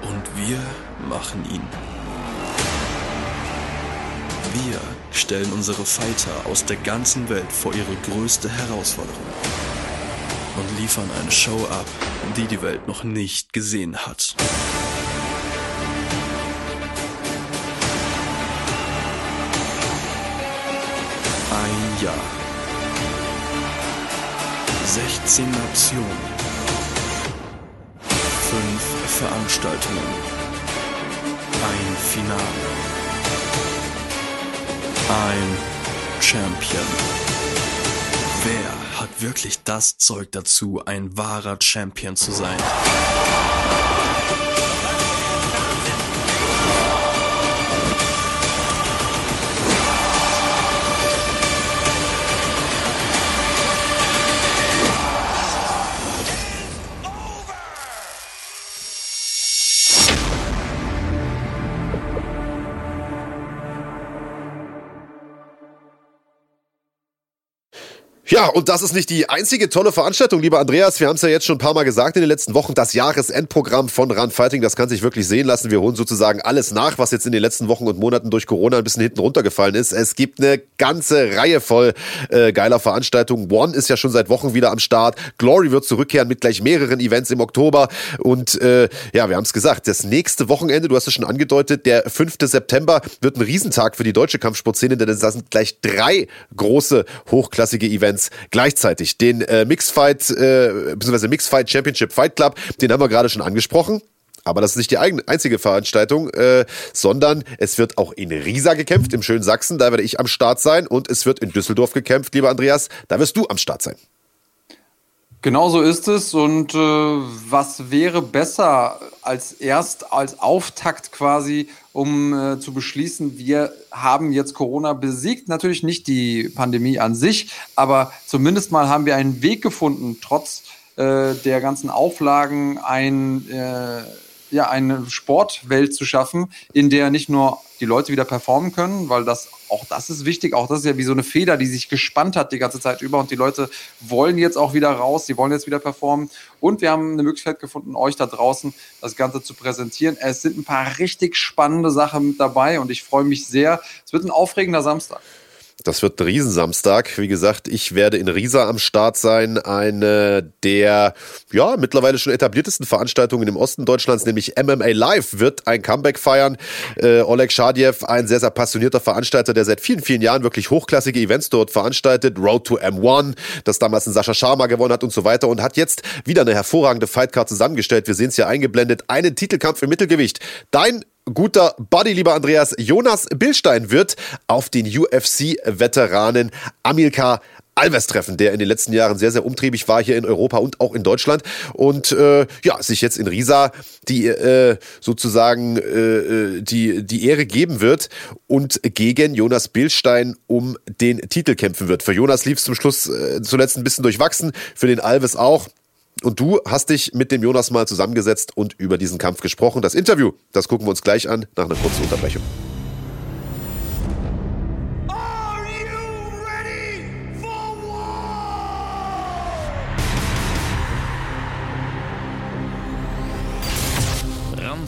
Und wir machen ihn. Wir stellen unsere Fighter aus der ganzen Welt vor ihre größte Herausforderung und liefern eine Show ab, die die Welt noch nicht gesehen hat. Jahr. 16 Nationen. 5 Veranstaltungen. Ein Finale. Ein Champion. Wer hat wirklich das Zeug dazu, ein wahrer Champion zu sein? Ja, und das ist nicht die einzige tolle Veranstaltung, lieber Andreas. Wir haben es ja jetzt schon ein paar Mal gesagt in den letzten Wochen. Das Jahresendprogramm von Run Fighting, das kann sich wirklich sehen lassen. Wir holen sozusagen alles nach, was jetzt in den letzten Wochen und Monaten durch Corona ein bisschen hinten runtergefallen ist. Es gibt eine ganze Reihe voll äh, geiler Veranstaltungen. One ist ja schon seit Wochen wieder am Start. Glory wird zurückkehren mit gleich mehreren Events im Oktober. Und äh, ja, wir haben es gesagt, das nächste Wochenende, du hast es schon angedeutet, der 5. September wird ein Riesentag für die deutsche Kampfsportszene, denn da sind gleich drei große, hochklassige Events Gleichzeitig. Den äh, Mixfight, äh, bzw. Mixfight Championship Fight Club, den haben wir gerade schon angesprochen. Aber das ist nicht die einzige Veranstaltung, äh, sondern es wird auch in Riesa gekämpft, im schönen Sachsen. Da werde ich am Start sein. Und es wird in Düsseldorf gekämpft, lieber Andreas. Da wirst du am Start sein. Genau so ist es. Und äh, was wäre besser als erst als Auftakt quasi, um äh, zu beschließen, wir haben jetzt Corona besiegt. Natürlich nicht die Pandemie an sich, aber zumindest mal haben wir einen Weg gefunden, trotz äh, der ganzen Auflagen ein äh, ja, eine Sportwelt zu schaffen, in der nicht nur die Leute wieder performen können, weil das auch das ist wichtig. Auch das ist ja wie so eine Feder, die sich gespannt hat die ganze Zeit über und die Leute wollen jetzt auch wieder raus, sie wollen jetzt wieder performen. Und wir haben eine Möglichkeit gefunden, euch da draußen das Ganze zu präsentieren. Es sind ein paar richtig spannende Sachen mit dabei und ich freue mich sehr. Es wird ein aufregender Samstag. Das wird ein Riesensamstag. Wie gesagt, ich werde in Riesa am Start sein. Eine der ja mittlerweile schon etabliertesten Veranstaltungen im Osten Deutschlands, nämlich MMA Live, wird ein Comeback feiern. Äh, Oleg Schadiev, ein sehr, sehr passionierter Veranstalter, der seit vielen, vielen Jahren wirklich hochklassige Events dort veranstaltet. Road to M1, das damals ein Sascha Sharma gewonnen hat und so weiter und hat jetzt wieder eine hervorragende Fightcard zusammengestellt. Wir sehen es hier eingeblendet. Einen Titelkampf im Mittelgewicht. Dein guter Buddy, lieber Andreas, Jonas Billstein wird auf den UFC-Veteranen Amilcar Alves treffen, der in den letzten Jahren sehr, sehr umtriebig war hier in Europa und auch in Deutschland und äh, ja, sich jetzt in Riesa die äh, sozusagen äh, die, die Ehre geben wird und gegen Jonas Billstein um den Titel kämpfen wird. Für Jonas lief es zum Schluss äh, zuletzt ein bisschen durchwachsen, für den Alves auch. Und du hast dich mit dem Jonas mal zusammengesetzt und über diesen Kampf gesprochen. Das Interview, das gucken wir uns gleich an nach einer kurzen Unterbrechung.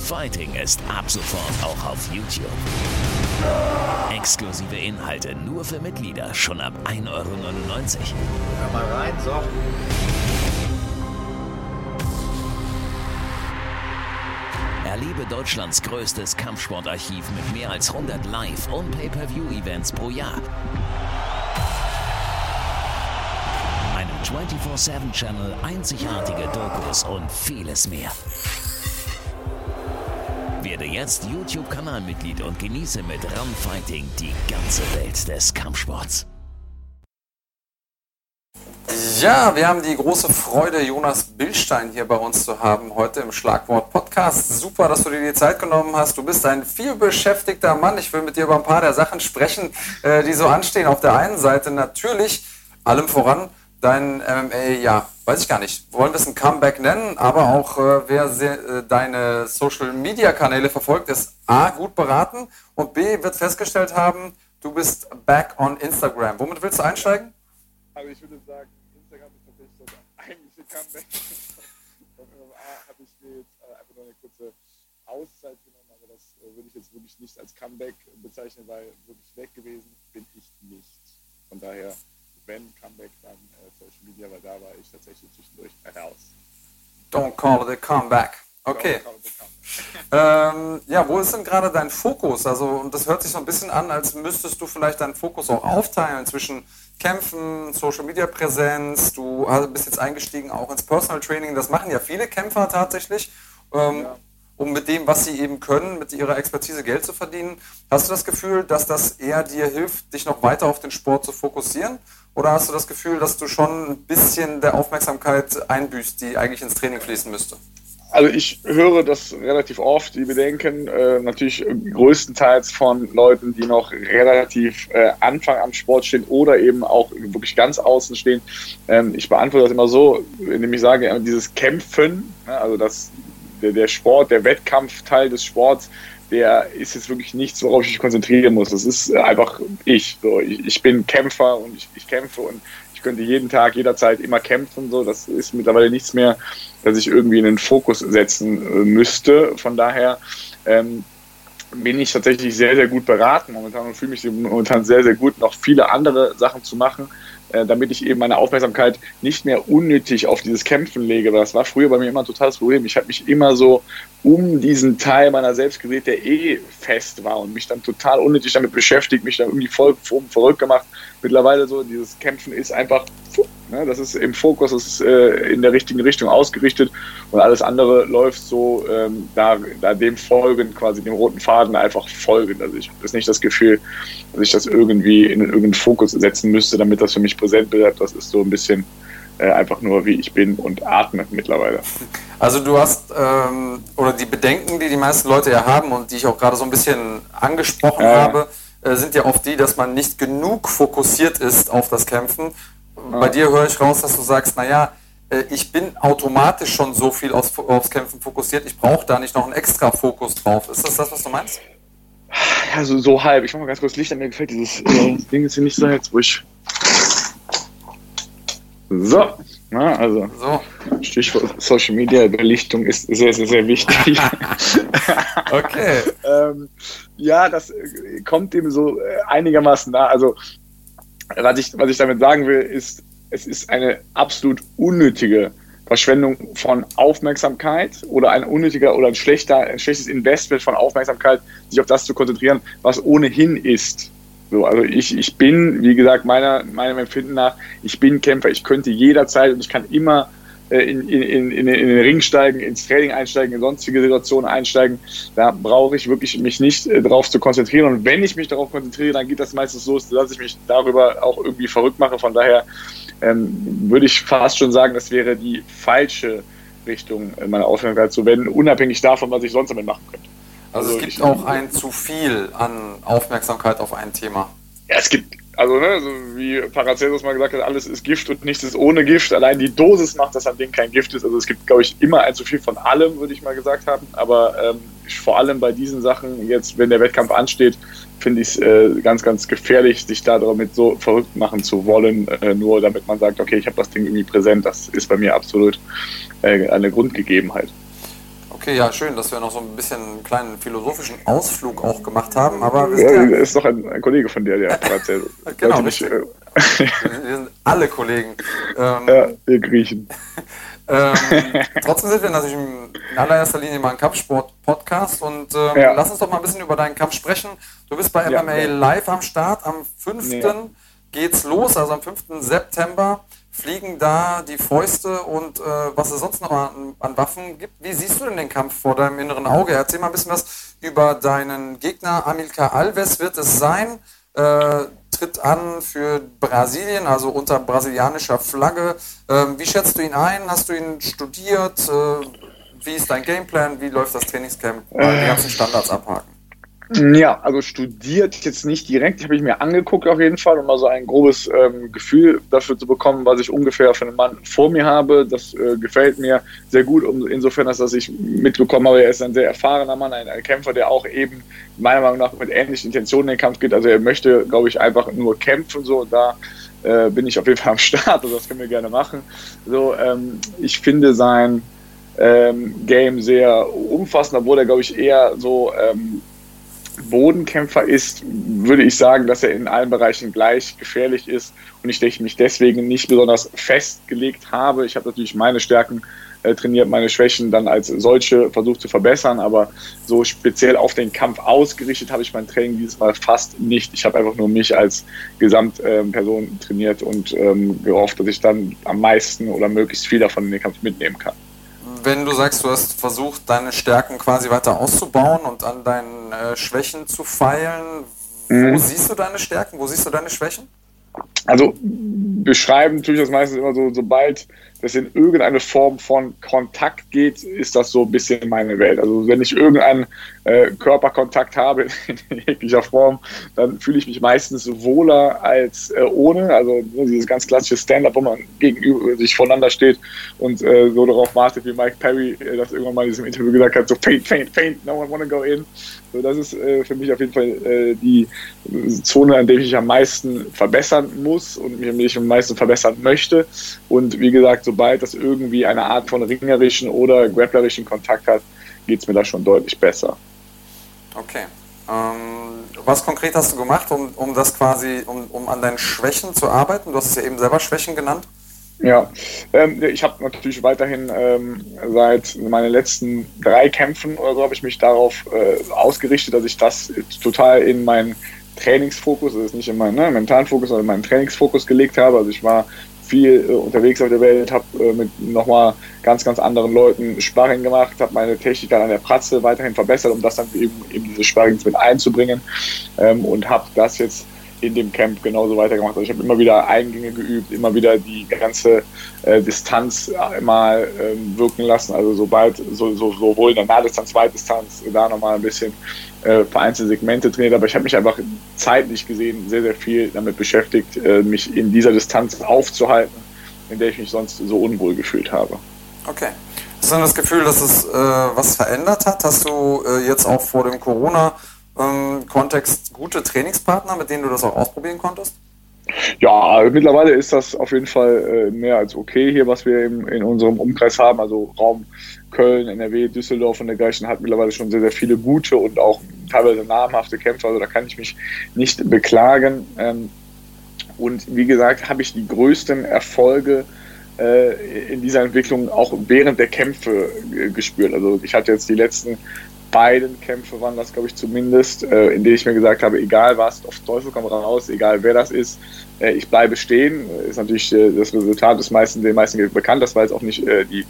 Fighting ist ab sofort auch auf YouTube. Exklusive Inhalte nur für Mitglieder schon ab 1,99 Euro. Hör mal rein, so. Erlebe Deutschlands größtes Kampfsportarchiv mit mehr als 100 Live- und Pay-per-View-Events pro Jahr. Einem 24-7-Channel, einzigartige Dokus und vieles mehr. Werde jetzt YouTube-Kanalmitglied und genieße mit Run Fighting die ganze Welt des Kampfsports. Ja, wir haben die große Freude, Jonas Billstein hier bei uns zu haben, heute im Schlagwort Podcast. Super, dass du dir die Zeit genommen hast. Du bist ein vielbeschäftigter Mann. Ich will mit dir über ein paar der Sachen sprechen, äh, die so anstehen. Auf der einen Seite natürlich, allem voran, dein MMA, ja, weiß ich gar nicht, wollen wir es ein Comeback nennen, aber auch äh, wer äh, deine Social-Media-Kanäle verfolgt, ist A, gut beraten und B, wird festgestellt haben, du bist back on Instagram. Womit willst du einsteigen? Also ich würde sagen, Comeback vom MMA habe ich mir jetzt äh, einfach nur eine kurze Auszeit genommen, aber das äh, würde ich jetzt wirklich nicht als Comeback bezeichnen, weil wirklich weg gewesen bin ich nicht. Von daher, wenn Comeback, dann äh, Social Media, weil da war ich tatsächlich zwischendurch raus. Don't call it a comeback. Okay. Ähm, ja, wo ist denn gerade dein Fokus? Also, und das hört sich so ein bisschen an, als müsstest du vielleicht deinen Fokus auch aufteilen zwischen Kämpfen, Social Media Präsenz. Du bist jetzt eingestiegen auch ins Personal Training. Das machen ja viele Kämpfer tatsächlich, ähm, ja. um mit dem, was sie eben können, mit ihrer Expertise Geld zu verdienen. Hast du das Gefühl, dass das eher dir hilft, dich noch weiter auf den Sport zu fokussieren? Oder hast du das Gefühl, dass du schon ein bisschen der Aufmerksamkeit einbüßt, die eigentlich ins Training fließen müsste? Also ich höre das relativ oft, die Bedenken, äh, natürlich größtenteils von Leuten, die noch relativ äh, Anfang am Sport stehen oder eben auch wirklich ganz außen stehen. Ähm, ich beantworte das immer so, indem ich sage, dieses Kämpfen, ne, also das, der, der Sport, der Wettkampfteil des Sports, der ist jetzt wirklich nichts, worauf ich mich konzentrieren muss. Das ist einfach ich. So, ich, ich bin Kämpfer und ich, ich kämpfe und ich könnte jeden Tag, jederzeit immer kämpfen. So, das ist mittlerweile nichts mehr, dass ich irgendwie in den Fokus setzen äh, müsste. Von daher ähm, bin ich tatsächlich sehr, sehr gut beraten momentan und fühle mich momentan sehr, sehr gut, noch viele andere Sachen zu machen, äh, damit ich eben meine Aufmerksamkeit nicht mehr unnötig auf dieses Kämpfen lege. Das war früher bei mir immer ein totales Problem. Ich habe mich immer so um diesen Teil meiner selbst gedreht, der eh fest war und mich dann total unnötig damit beschäftigt, mich dann irgendwie voll verrückt gemacht. Mittlerweile so, dieses Kämpfen ist einfach, ne, das ist im Fokus, das ist äh, in der richtigen Richtung ausgerichtet und alles andere läuft so ähm, da, da dem folgen, quasi dem roten Faden einfach folgen. Also ich habe nicht das Gefühl, dass ich das irgendwie in irgendeinen Fokus setzen müsste, damit das für mich präsent bleibt. Das ist so ein bisschen äh, einfach nur, wie ich bin und atme mittlerweile. Also du hast, ähm, oder die Bedenken, die die meisten Leute ja haben und die ich auch gerade so ein bisschen angesprochen äh. habe, sind ja oft die, dass man nicht genug fokussiert ist auf das Kämpfen. Ja. Bei dir höre ich raus, dass du sagst, naja, äh, ich bin automatisch schon so viel aufs, aufs Kämpfen fokussiert, ich brauche da nicht noch einen extra Fokus drauf. Ist das das, was du meinst? Ja, so, so halb. Ich mache mal ganz kurz Licht an. Mir gefällt dieses äh, Ding ist hier nicht so jetzt, wo ich so, na, also so. Stichwort Social Media Belichtung ist sehr, sehr, sehr wichtig. okay. ähm, ja, das äh, kommt dem so äh, einigermaßen nah. Also, was ich, was ich damit sagen will, ist, es ist eine absolut unnötige Verschwendung von Aufmerksamkeit oder ein unnötiger oder ein schlechter, ein schlechtes Investment von Aufmerksamkeit, sich auf das zu konzentrieren, was ohnehin ist. So, also ich, ich bin, wie gesagt, meiner, meinem Empfinden nach, ich bin Kämpfer. Ich könnte jederzeit und ich kann immer äh, in, in, in, in, den Ring steigen, ins Training einsteigen, in sonstige Situationen einsteigen. Da brauche ich wirklich mich nicht äh, darauf zu konzentrieren. Und wenn ich mich darauf konzentriere, dann geht das meistens so, dass ich mich darüber auch irgendwie verrückt mache. Von daher ähm, würde ich fast schon sagen, das wäre die falsche Richtung äh, meiner Aufmerksamkeit zu wenden, unabhängig davon, was ich sonst damit machen könnte. Also, also es gibt auch ein zu viel an Aufmerksamkeit auf ein Thema. Ja, es gibt, also ne, so wie Paracelsus mal gesagt hat, alles ist Gift und nichts ist ohne Gift. Allein die Dosis macht, dass ein Ding kein Gift ist. Also es gibt, glaube ich, immer ein zu viel von allem, würde ich mal gesagt haben. Aber ähm, vor allem bei diesen Sachen, jetzt, wenn der Wettkampf ansteht, finde ich es äh, ganz, ganz gefährlich, sich da damit so verrückt machen zu wollen, äh, nur damit man sagt, okay, ich habe das Ding irgendwie präsent. Das ist bei mir absolut äh, eine Grundgegebenheit. Okay, ja, schön, dass wir noch so ein bisschen einen kleinen philosophischen Ausflug auch gemacht haben. Aber ja, ja, ist doch ein, ein, Kollege von dir, der erzählt. genau, nicht, äh, wir sind alle Kollegen. Ähm, ja, wir Griechen. ähm, trotzdem sind wir natürlich in allererster Linie mal ein Kampfsport-Podcast und ähm, ja. lass uns doch mal ein bisschen über deinen Kampf sprechen. Du bist bei MMA live am Start. Am 5. geht's los, also am 5. September fliegen da die Fäuste und äh, was es sonst noch an, an, Waffen gibt. Wie siehst du denn den Kampf vor deinem inneren Auge? Erzähl mal ein bisschen was über deinen Gegner. Amilcar Alves wird es sein. Äh, tritt an für Brasilien, also unter brasilianischer Flagge. Ähm, wie schätzt du ihn ein? Hast du ihn studiert? Äh, wie ist dein Gameplan? Wie läuft das Trainingscamp? die ganzen Standards abhaken. Ja, also studiert jetzt nicht direkt, habe ich mir angeguckt auf jeden Fall, um mal so ein grobes ähm, Gefühl dafür zu bekommen, was ich ungefähr für einen Mann vor mir habe. Das äh, gefällt mir sehr gut, um, insofern, dass, dass ich mitbekommen habe, er ist ein sehr erfahrener Mann, ein, ein, Kämpfer, der auch eben meiner Meinung nach mit ähnlichen Intentionen in den Kampf geht. Also er möchte, glaube ich, einfach nur kämpfen so und da äh, bin ich auf jeden Fall am Start, also das können wir gerne machen. So, ähm, ich finde sein ähm, Game sehr umfassend, obwohl er, glaube ich, eher so ähm, Bodenkämpfer ist, würde ich sagen, dass er in allen Bereichen gleich gefährlich ist und ich mich deswegen nicht besonders festgelegt habe. Ich habe natürlich meine Stärken äh, trainiert, meine Schwächen dann als solche versucht zu verbessern, aber so speziell auf den Kampf ausgerichtet habe ich mein Training dieses Mal fast nicht. Ich habe einfach nur mich als Gesamtperson ähm, trainiert und ähm, gehofft, dass ich dann am meisten oder möglichst viel davon in den Kampf mitnehmen kann. Wenn du sagst, du hast versucht, deine Stärken quasi weiter auszubauen und an deinen äh, Schwächen zu feilen, mhm. wo siehst du deine Stärken, wo siehst du deine Schwächen? Also beschreiben tue ich das meistens immer so, sobald es in irgendeine Form von Kontakt geht, ist das so ein bisschen meine Welt. Also wenn ich irgendeinen äh, Körperkontakt habe in jeglicher Form, dann fühle ich mich meistens wohler als äh, ohne. Also ne, dieses ganz klassische Stand-up, wo man gegenüber sich voneinander steht und äh, so darauf wartet, wie Mike Perry äh, das irgendwann mal in diesem Interview gesagt hat, so faint, faint, faint, no one wanna go in. So, das ist äh, für mich auf jeden Fall äh, die Zone, an der ich mich am meisten verbessern muss und mich am meisten verbessern möchte. Und wie gesagt, sobald das irgendwie eine Art von ringerischen oder grapplerischen Kontakt hat, geht es mir da schon deutlich besser. Okay. Ähm, was konkret hast du gemacht, um, um das quasi, um, um an deinen Schwächen zu arbeiten? Du hast es ja eben selber Schwächen genannt. Ja, ähm, ich habe natürlich weiterhin ähm, seit meinen letzten drei Kämpfen oder so habe ich mich darauf äh, ausgerichtet, dass ich das total in meinen Trainingsfokus, das ist nicht in meinen ne, mentalen Fokus, sondern in meinen Trainingsfokus gelegt habe. Also ich war viel äh, unterwegs auf der Welt, habe äh, mit nochmal ganz, ganz anderen Leuten Sparring gemacht, habe meine Technik dann an der Pratze weiterhin verbessert, um das dann eben, eben diese Sparrings mit einzubringen. Ähm, und habe das jetzt in dem Camp genauso weitergemacht. Also ich habe immer wieder Eingänge geübt, immer wieder die ganze äh, Distanz mal ähm, wirken lassen. Also sobald, so, so, sowohl in der Nahdistanz, Weitdistanz, da nochmal ein bisschen äh, vereinzelte Segmente trainiert. Aber ich habe mich einfach zeitlich gesehen sehr, sehr viel damit beschäftigt, äh, mich in dieser Distanz aufzuhalten, in der ich mich sonst so unwohl gefühlt habe. Okay. Hast du denn das Gefühl, dass es äh, was verändert hat? Hast du äh, jetzt auch vor dem Corona ähm, Kontext gute Trainingspartner, mit denen du das auch ausprobieren konntest? Ja, mittlerweile ist das auf jeden Fall äh, mehr als okay hier, was wir im, in unserem Umkreis haben. Also Raum Köln, NRW, Düsseldorf und dergleichen hat mittlerweile schon sehr, sehr viele gute und auch teilweise namhafte Kämpfer. Also da kann ich mich nicht beklagen. Ähm, und wie gesagt, habe ich die größten Erfolge äh, in dieser Entwicklung auch während der Kämpfe äh, gespürt. Also ich hatte jetzt die letzten beiden Kämpfe waren das, glaube ich, zumindest, äh, in denen ich mir gesagt habe, egal was, auf Teufel komm raus, egal wer das ist, äh, ich bleibe stehen. Ist natürlich äh, das Resultat des meisten, den meisten bekannt. Das war jetzt auch nicht äh, die,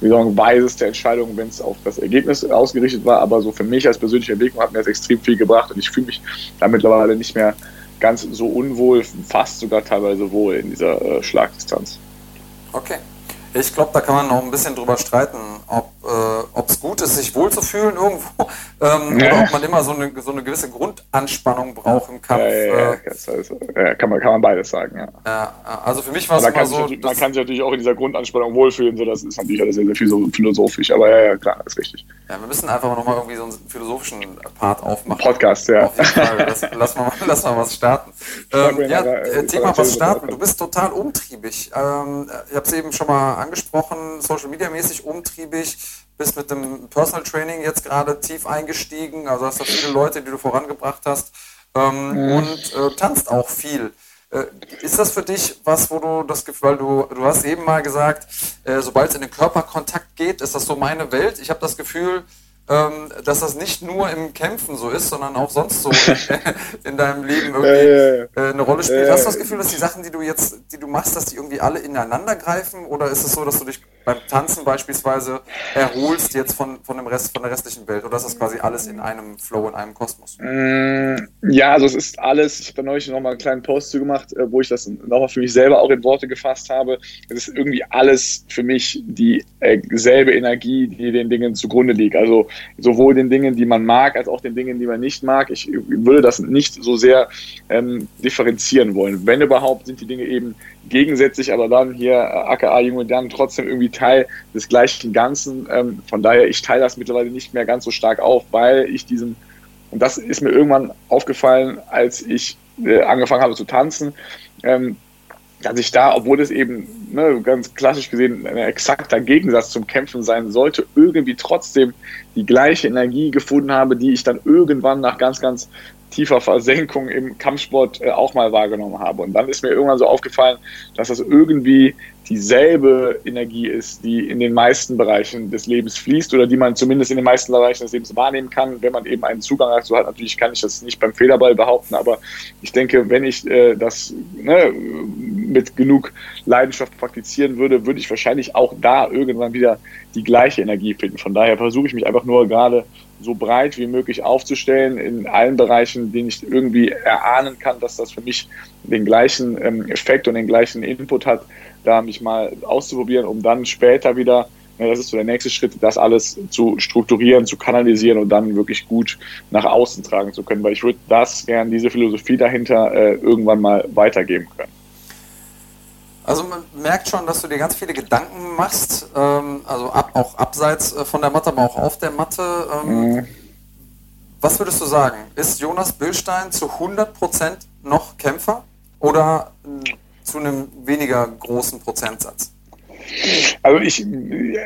wie sagen, weiseste Entscheidung, wenn es auf das Ergebnis ausgerichtet war, aber so für mich als persönliche Entwicklung hat mir das extrem viel gebracht und ich fühle mich da mittlerweile nicht mehr ganz so unwohl, fast sogar teilweise wohl in dieser äh, Schlagdistanz. Okay. Ich glaube, da kann man noch ein bisschen drüber streiten, ob äh, es gut ist, sich wohlzufühlen irgendwo ähm, ja. oder ob man immer so eine, so eine gewisse Grundanspannung braucht im Kampf. Ja, ja, äh, kann, man, kann man beides sagen, ja. also für mich war es immer so... Sich, man kann sich natürlich auch in dieser Grundanspannung wohlfühlen, so das ist natürlich alles sehr, sehr philosophisch, aber ja, ja, klar, ist richtig. Ja, wir müssen einfach nochmal irgendwie so einen philosophischen Part aufmachen. Podcast, ja. Auf jeden Fall, lass, lass, mal, lass mal was starten. Ähm, ja, äh, Thema was starten, du bist total umtriebig. Ähm, ich habe es eben schon mal angesprochen, Social Media mäßig umtriebig, bist mit dem Personal Training jetzt gerade tief eingestiegen, also hast du viele Leute, die du vorangebracht hast ähm, mhm. und äh, tanzt auch viel. Äh, ist das für dich was, wo du das Gefühl, weil du, du hast eben mal gesagt, äh, sobald es in den Körperkontakt geht, ist das so meine Welt. Ich habe das Gefühl, dass das nicht nur im Kämpfen so ist, sondern auch sonst so in, in deinem Leben irgendwie äh, eine Rolle spielt. Hast du das Gefühl, dass die Sachen, die du jetzt, die du machst, dass die irgendwie alle ineinander greifen? Oder ist es so, dass du dich beim Tanzen beispielsweise erholst jetzt von, von dem Rest, von der restlichen Welt? Oder ist das quasi alles in einem Flow, in einem Kosmos? Mm, ja, also es ist alles, ich habe da neulich nochmal einen kleinen Post zu gemacht, äh, wo ich das nochmal für mich selber auch in Worte gefasst habe. Es ist irgendwie alles für mich dieselbe äh, Energie, die den Dingen zugrunde liegt. Also sowohl den Dingen, die man mag, als auch den Dingen, die man nicht mag. Ich würde das nicht so sehr ähm, differenzieren wollen. Wenn überhaupt, sind die Dinge eben gegensätzlich, aber dann hier äh, aka Jung und dann trotzdem irgendwie Teil des gleichen Ganzen. Ähm, von daher, ich teile das mittlerweile nicht mehr ganz so stark auf, weil ich diesen, und das ist mir irgendwann aufgefallen, als ich äh, angefangen habe zu tanzen, ähm, dass ich da, obwohl es eben ne, ganz klassisch gesehen ein exakter Gegensatz zum Kämpfen sein sollte, irgendwie trotzdem die gleiche Energie gefunden habe, die ich dann irgendwann nach ganz, ganz tiefer Versenkung im Kampfsport äh, auch mal wahrgenommen habe. Und dann ist mir irgendwann so aufgefallen, dass das irgendwie dieselbe Energie ist, die in den meisten Bereichen des Lebens fließt oder die man zumindest in den meisten Bereichen des Lebens wahrnehmen kann, wenn man eben einen Zugang dazu hat. Natürlich kann ich das nicht beim Federball behaupten, aber ich denke, wenn ich äh, das ne, mit genug Leidenschaft praktizieren würde, würde ich wahrscheinlich auch da irgendwann wieder die gleiche Energie finden. Von daher versuche ich mich einfach nur gerade so breit wie möglich aufzustellen in allen Bereichen, denen ich irgendwie erahnen kann, dass das für mich den gleichen ähm, Effekt und den gleichen Input hat, da mich mal auszuprobieren, um dann später wieder, ja, das ist so der nächste Schritt, das alles zu strukturieren, zu kanalisieren und dann wirklich gut nach außen tragen zu können, weil ich würde das gern, diese Philosophie dahinter äh, irgendwann mal weitergeben können. Also man merkt schon, dass du dir ganz viele Gedanken machst, ähm, also ab, auch abseits äh, von der Matte, aber auch auf der Matte. Ähm, mhm. Was würdest du sagen? Ist Jonas Billstein zu 100% noch Kämpfer oder äh, zu einem weniger großen Prozentsatz? Also ich,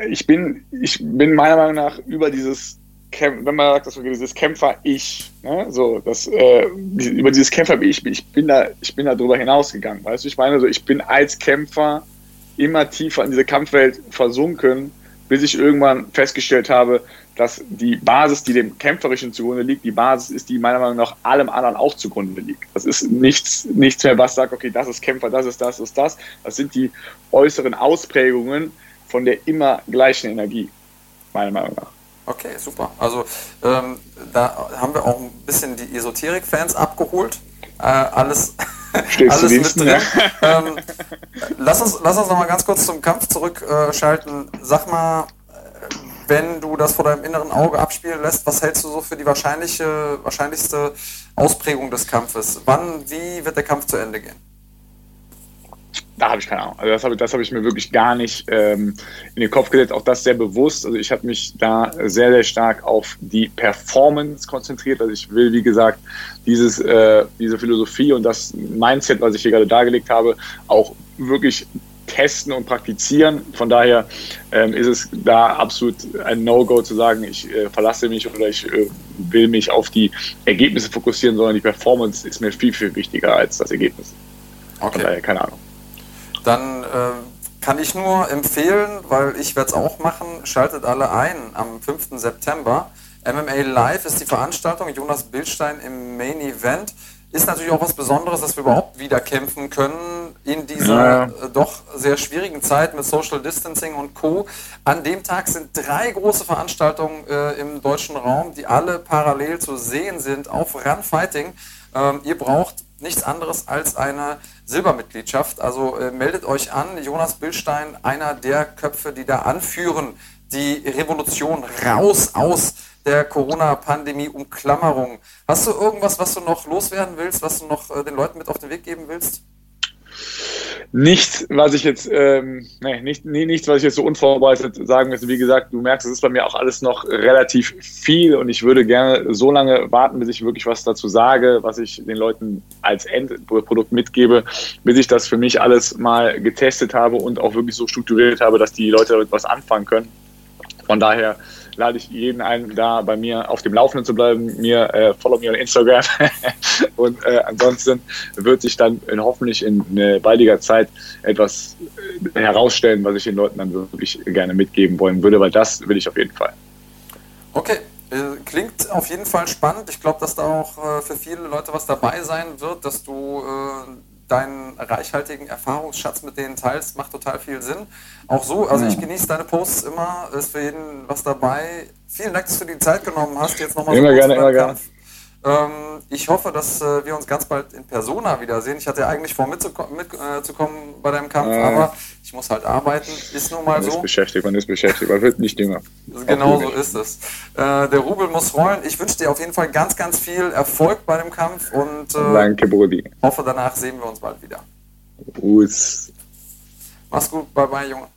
ich, bin, ich bin meiner Meinung nach über dieses wenn man sagt, dass dieses Kämpfer-Ich, ne, so, äh, über dieses Kämpfer-Ich, ich bin da, ich bin da drüber hinausgegangen, weißt du, ich meine, so, ich bin als Kämpfer immer tiefer in diese Kampfwelt versunken, bis ich irgendwann festgestellt habe, dass die Basis, die dem Kämpferischen zugrunde liegt, die Basis ist, die meiner Meinung nach allem anderen auch zugrunde liegt. Das ist nichts, nichts mehr, was sagt, okay, das ist Kämpfer, das ist das, das ist das. Das sind die äußeren Ausprägungen von der immer gleichen Energie, meiner Meinung nach. Okay, super. Also ähm, da haben wir auch ein bisschen die Esoterik-Fans abgeholt. Äh, alles alles mit drin. ähm, lass, uns, lass uns noch mal ganz kurz zum Kampf zurückschalten. Äh, Sag mal, wenn du das vor deinem inneren Auge abspielen lässt, was hältst du so für die wahrscheinliche, wahrscheinlichste Ausprägung des Kampfes? Wann, wie wird der Kampf zu Ende gehen? Da habe ich keine Ahnung. Also das habe das hab ich mir wirklich gar nicht ähm, in den Kopf gesetzt. Auch das sehr bewusst. Also ich habe mich da sehr, sehr stark auf die Performance konzentriert. Also ich will, wie gesagt, dieses, äh, diese Philosophie und das Mindset, was ich hier gerade dargelegt habe, auch wirklich testen und praktizieren. Von daher ähm, ist es da absolut ein No-Go zu sagen, ich äh, verlasse mich oder ich äh, will mich auf die Ergebnisse fokussieren, sondern die Performance ist mir viel, viel wichtiger als das Ergebnis. Okay. Von daher keine Ahnung. Dann äh, kann ich nur empfehlen, weil ich werde es auch machen, schaltet alle ein am 5. September. MMA Live ist die Veranstaltung, Jonas Bildstein im Main Event. Ist natürlich auch was Besonderes, dass wir überhaupt wieder kämpfen können in dieser ja. Äh, doch sehr schwierigen Zeit mit Social Distancing und Co. An dem Tag sind drei große Veranstaltungen äh, im deutschen Raum, die alle parallel zu sehen sind auf Run Fighting. Ähm, ihr braucht nichts anderes als eine Silbermitgliedschaft. Also äh, meldet euch an. Jonas Billstein, einer der Köpfe, die da anführen, die Revolution raus aus der Corona-Pandemie-Umklammerung. Hast du irgendwas, was du noch loswerden willst, was du noch äh, den Leuten mit auf den Weg geben willst? Nichts, was ich jetzt, ähm, nee, nicht, nee, nichts, was ich jetzt so unvorbereitet sagen müsste. Wie gesagt, du merkst, es ist bei mir auch alles noch relativ viel und ich würde gerne so lange warten, bis ich wirklich was dazu sage, was ich den Leuten als Endprodukt mitgebe, bis ich das für mich alles mal getestet habe und auch wirklich so strukturiert habe, dass die Leute damit was anfangen können. Von daher lade ich jeden ein, da bei mir auf dem Laufenden zu bleiben. Mir äh, follow mir on Instagram. und äh, ansonsten wird sich dann in, hoffentlich in äh, baldiger Zeit etwas äh, herausstellen, was ich den Leuten dann wirklich gerne mitgeben wollen würde, weil das will ich auf jeden Fall. Okay, äh, Klingt auf jeden Fall spannend. Ich glaube, dass da auch äh, für viele Leute was dabei sein wird, dass du äh, deinen reichhaltigen Erfahrungsschatz mit denen teilst, macht total viel Sinn. Auch so, also ich genieße deine Posts immer, ist für jeden was dabei. Vielen Dank, dass du die Zeit genommen hast, jetzt nochmal immer so gerne, immer gerne. Ähm, ich hoffe, dass äh, wir uns ganz bald in Persona wiedersehen. Ich hatte ja eigentlich vor, mitzukommen mit, äh, bei deinem Kampf, äh. aber ich muss halt arbeiten. Ist nun mal man so. Man ist beschäftigt, man ist beschäftigt, man wird nicht jünger. Genau so ist es. Äh, der Rubel muss rollen. Ich wünsche dir auf jeden Fall ganz, ganz viel Erfolg bei dem Kampf und äh, Danke, Brudi. hoffe, danach sehen wir uns bald wieder. Us. Mach's gut, bye bye, Junge.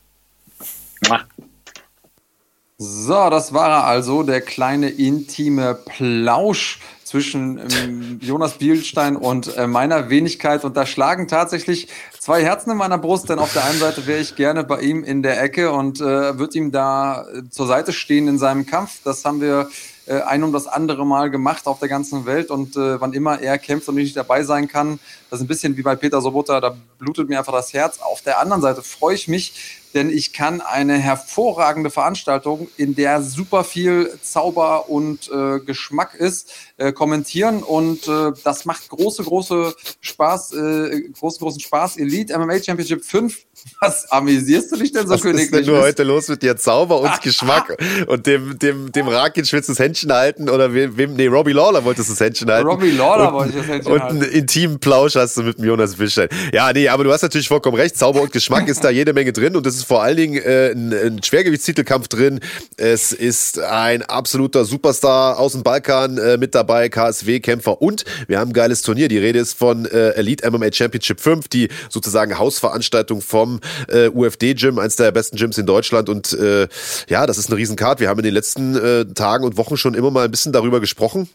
So, das war er also, der kleine intime Plausch zwischen ähm, Jonas Bielstein und äh, meiner Wenigkeit. Und da schlagen tatsächlich zwei Herzen in meiner Brust, denn auf der einen Seite wäre ich gerne bei ihm in der Ecke und äh, würde ihm da äh, zur Seite stehen in seinem Kampf. Das haben wir äh, ein um das andere Mal gemacht auf der ganzen Welt und äh, wann immer er kämpft und nicht dabei sein kann, das ist ein bisschen wie bei Peter Sobotta, da blutet mir einfach das Herz. Auf der anderen Seite freue ich mich, denn ich kann eine hervorragende Veranstaltung, in der super viel Zauber und äh, Geschmack ist, äh, kommentieren und äh, das macht große, große Spaß, äh, großen, großen Spaß. Elite MMA Championship 5. Was amüsierst du dich denn so Was königlich? ist denn nur heute los mit dir? Zauber und Geschmack und dem, dem, dem Rakic willst du das Händchen halten oder wem, nee, Robbie Lawler wolltest du das Händchen halten. Robbie Lawler und, wollte ich das Händchen Und halten. einen intimen Plausch hast du mit Jonas Wischlein. Ja, nee, aber du hast natürlich vollkommen recht. Zauber und Geschmack ist da jede Menge drin und es ist vor allen Dingen äh, ein, ein Schwergewichtstitelkampf drin. Es ist ein absoluter Superstar aus dem Balkan äh, mit dabei, KSW-Kämpfer und wir haben ein geiles Turnier. Die Rede ist von äh, Elite MMA Championship 5, die sozusagen Hausveranstaltung vom äh, UFD-Gym, eins der besten Gyms in Deutschland und äh, ja, das ist eine Riesenkarte. Wir haben in den letzten äh, Tagen und Wochen schon immer mal ein bisschen darüber gesprochen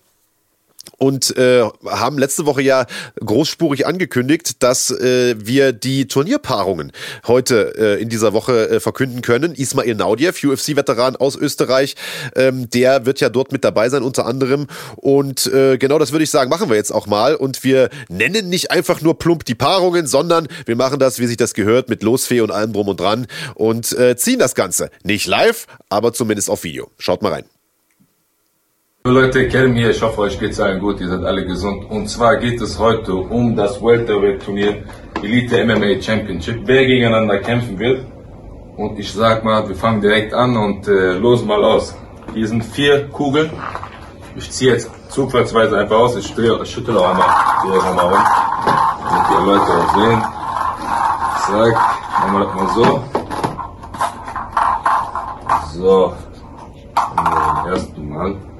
und äh, haben letzte Woche ja großspurig angekündigt, dass äh, wir die Turnierpaarungen heute äh, in dieser Woche äh, verkünden können. Ismail Naudiev, UFC-Veteran aus Österreich, ähm, der wird ja dort mit dabei sein unter anderem. Und äh, genau das würde ich sagen, machen wir jetzt auch mal. Und wir nennen nicht einfach nur plump die Paarungen, sondern wir machen das, wie sich das gehört, mit Losfee und allem drum und dran und äh, ziehen das Ganze. Nicht live, aber zumindest auf Video. Schaut mal rein. Leute, Kerem hier, ich hoffe euch geht's allen gut, ihr seid alle gesund. Und zwar geht es heute um das Welterweight Turnier Elite MMA Championship, wer gegeneinander kämpfen wird. Und ich sag mal, wir fangen direkt an und äh, losen mal aus. Hier sind vier Kugeln. Ich ziehe jetzt zufallsweise einfach aus, ich schüttel auch einmal hier nochmal rum, damit die Leute auch sehen. Zack, machen wir das mal so. So, beim ersten Mal.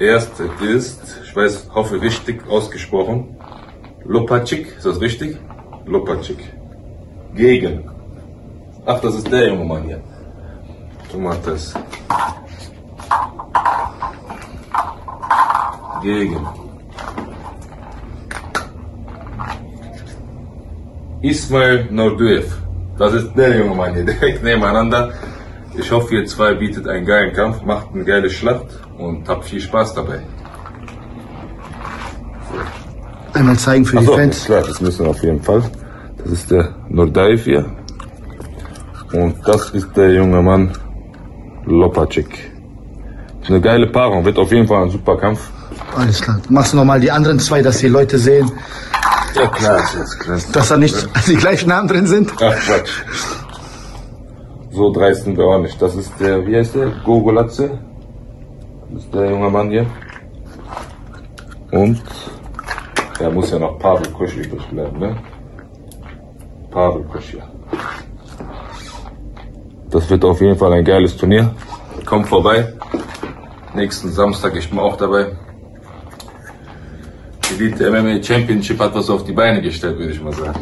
Der erste ist, ich weiß, hoffe richtig ausgesprochen, Lopacik, ist das richtig? Lopacik. Gegen. Ach, das ist der junge Mann hier. Du machst das. Gegen. Ismail Norduev. Das ist der junge Mann hier, direkt nebeneinander. Ich hoffe, ihr zwei bietet einen geilen Kampf, macht eine geile Schlacht und habt viel Spaß dabei. Einmal zeigen für die Achso, Fans. klar, das müssen wir auf jeden Fall. Das ist der Nordaev hier. Und das ist der junge Mann Lopacek. Eine geile Paarung, wird auf jeden Fall ein super Kampf. Alles klar. Machst du nochmal die anderen zwei, dass die Leute sehen, Ja klar, das klar. dass da nicht die gleichen Namen drin sind? Ach Quatsch. So dreist sind wir auch nicht. Das ist der, wie heißt der? Gogolatze. Das ist der junge Mann hier. Und er muss ja noch Pavel Kusch übrig bleiben, ne? Pavel Kusch, ja. Das wird auf jeden Fall ein geiles Turnier. Kommt vorbei. Nächsten Samstag, ich bin auch dabei. Elite MMA Championship hat was auf die Beine gestellt, würde ich mal sagen.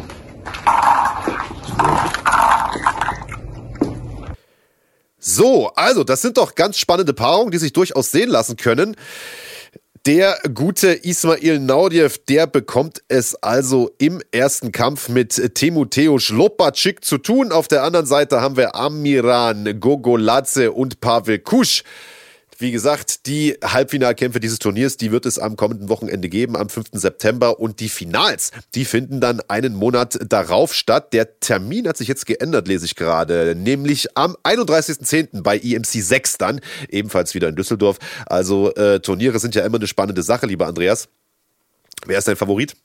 So, also das sind doch ganz spannende Paarungen, die sich durchaus sehen lassen können. Der gute Ismail Naudiev, der bekommt es also im ersten Kampf mit Timoteusz Lopacik zu tun. Auf der anderen Seite haben wir Amiran Gogoladze und Pavel Kusch. Wie gesagt, die Halbfinalkämpfe dieses Turniers, die wird es am kommenden Wochenende geben, am 5. September. Und die Finals, die finden dann einen Monat darauf statt. Der Termin hat sich jetzt geändert, lese ich gerade. Nämlich am 31.10. bei EMC 6 dann, ebenfalls wieder in Düsseldorf. Also äh, Turniere sind ja immer eine spannende Sache, lieber Andreas. Wer ist dein Favorit?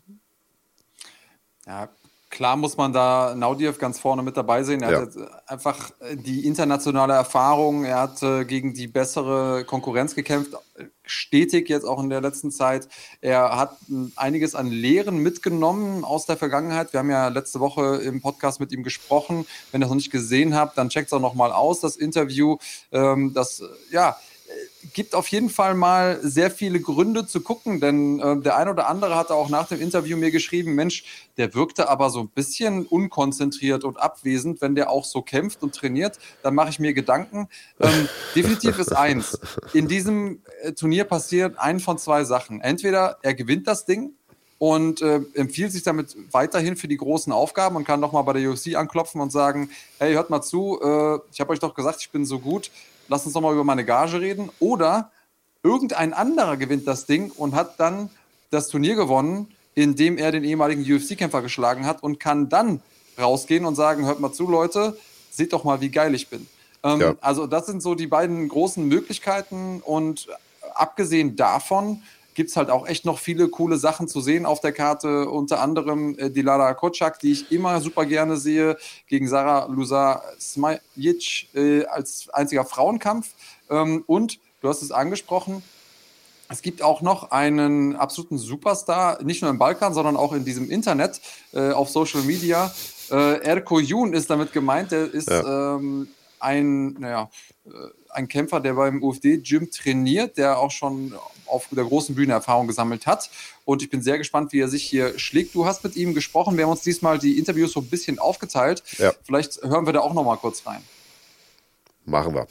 Ja, klar muss man da Naudiev ganz vorne mit dabei sehen. Er Ja. hat einfach äh, die internationale Erfahrung. Er hat äh, gegen die bessere Konkurrenz gekämpft, stetig jetzt auch in der letzten Zeit. Er hat äh, einiges an Lehren mitgenommen aus der Vergangenheit. Wir haben ja letzte Woche im Podcast mit ihm gesprochen. Wenn ihr es noch nicht gesehen habt, dann checkt es auch noch mal aus, das Interview. Ähm, das, äh, ja, gibt auf jeden Fall mal sehr viele Gründe zu gucken, denn äh, der ein oder andere hatte auch nach dem Interview mir geschrieben, Mensch, der wirkte aber so ein bisschen unkonzentriert und abwesend, wenn der auch so kämpft und trainiert, dann mache ich mir Gedanken. Ähm, definitiv ist eins, in diesem äh, Turnier passiert ein von zwei Sachen. Entweder er gewinnt das Ding und äh, empfiehlt sich damit weiterhin für die großen Aufgaben und kann nochmal bei der UFC anklopfen und sagen, hey, hört mal zu, äh, ich habe euch doch gesagt, ich bin so gut, lass uns doch mal über meine Gage reden. Oder irgendein anderer gewinnt das Ding und hat dann das Turnier gewonnen, indem er den ehemaligen UFC-Kämpfer geschlagen hat und kann dann rausgehen und sagen, hört mal zu, Leute, seht doch mal, wie geil ich bin. Ähm, ja. Also das sind so die beiden großen Möglichkeiten und abgesehen davon gibt es halt auch echt noch viele coole Sachen zu sehen auf der Karte. Unter anderem äh, Dilara Kocak, die ich immer super gerne sehe, gegen Sarah Lusa Smajic äh, als einziger Frauenkampf. Ähm, und du hast es angesprochen, es gibt auch noch einen absoluten Superstar, nicht nur im Balkan, sondern auch in diesem Internet, äh, auf Social Media. Äh, Erko Jun ist damit gemeint, der ist ja. ähm, ein, naja, äh, ein Kämpfer, der beim UFD-Gym trainiert, der auch schon auf der großen Bühne Erfahrung gesammelt hat. Und ich bin sehr gespannt, wie er sich hier schlägt. Du hast mit ihm gesprochen. Wir haben uns diesmal die Interviews so ein bisschen aufgeteilt. Ja. Vielleicht hören wir da auch noch mal kurz rein. Machen wir.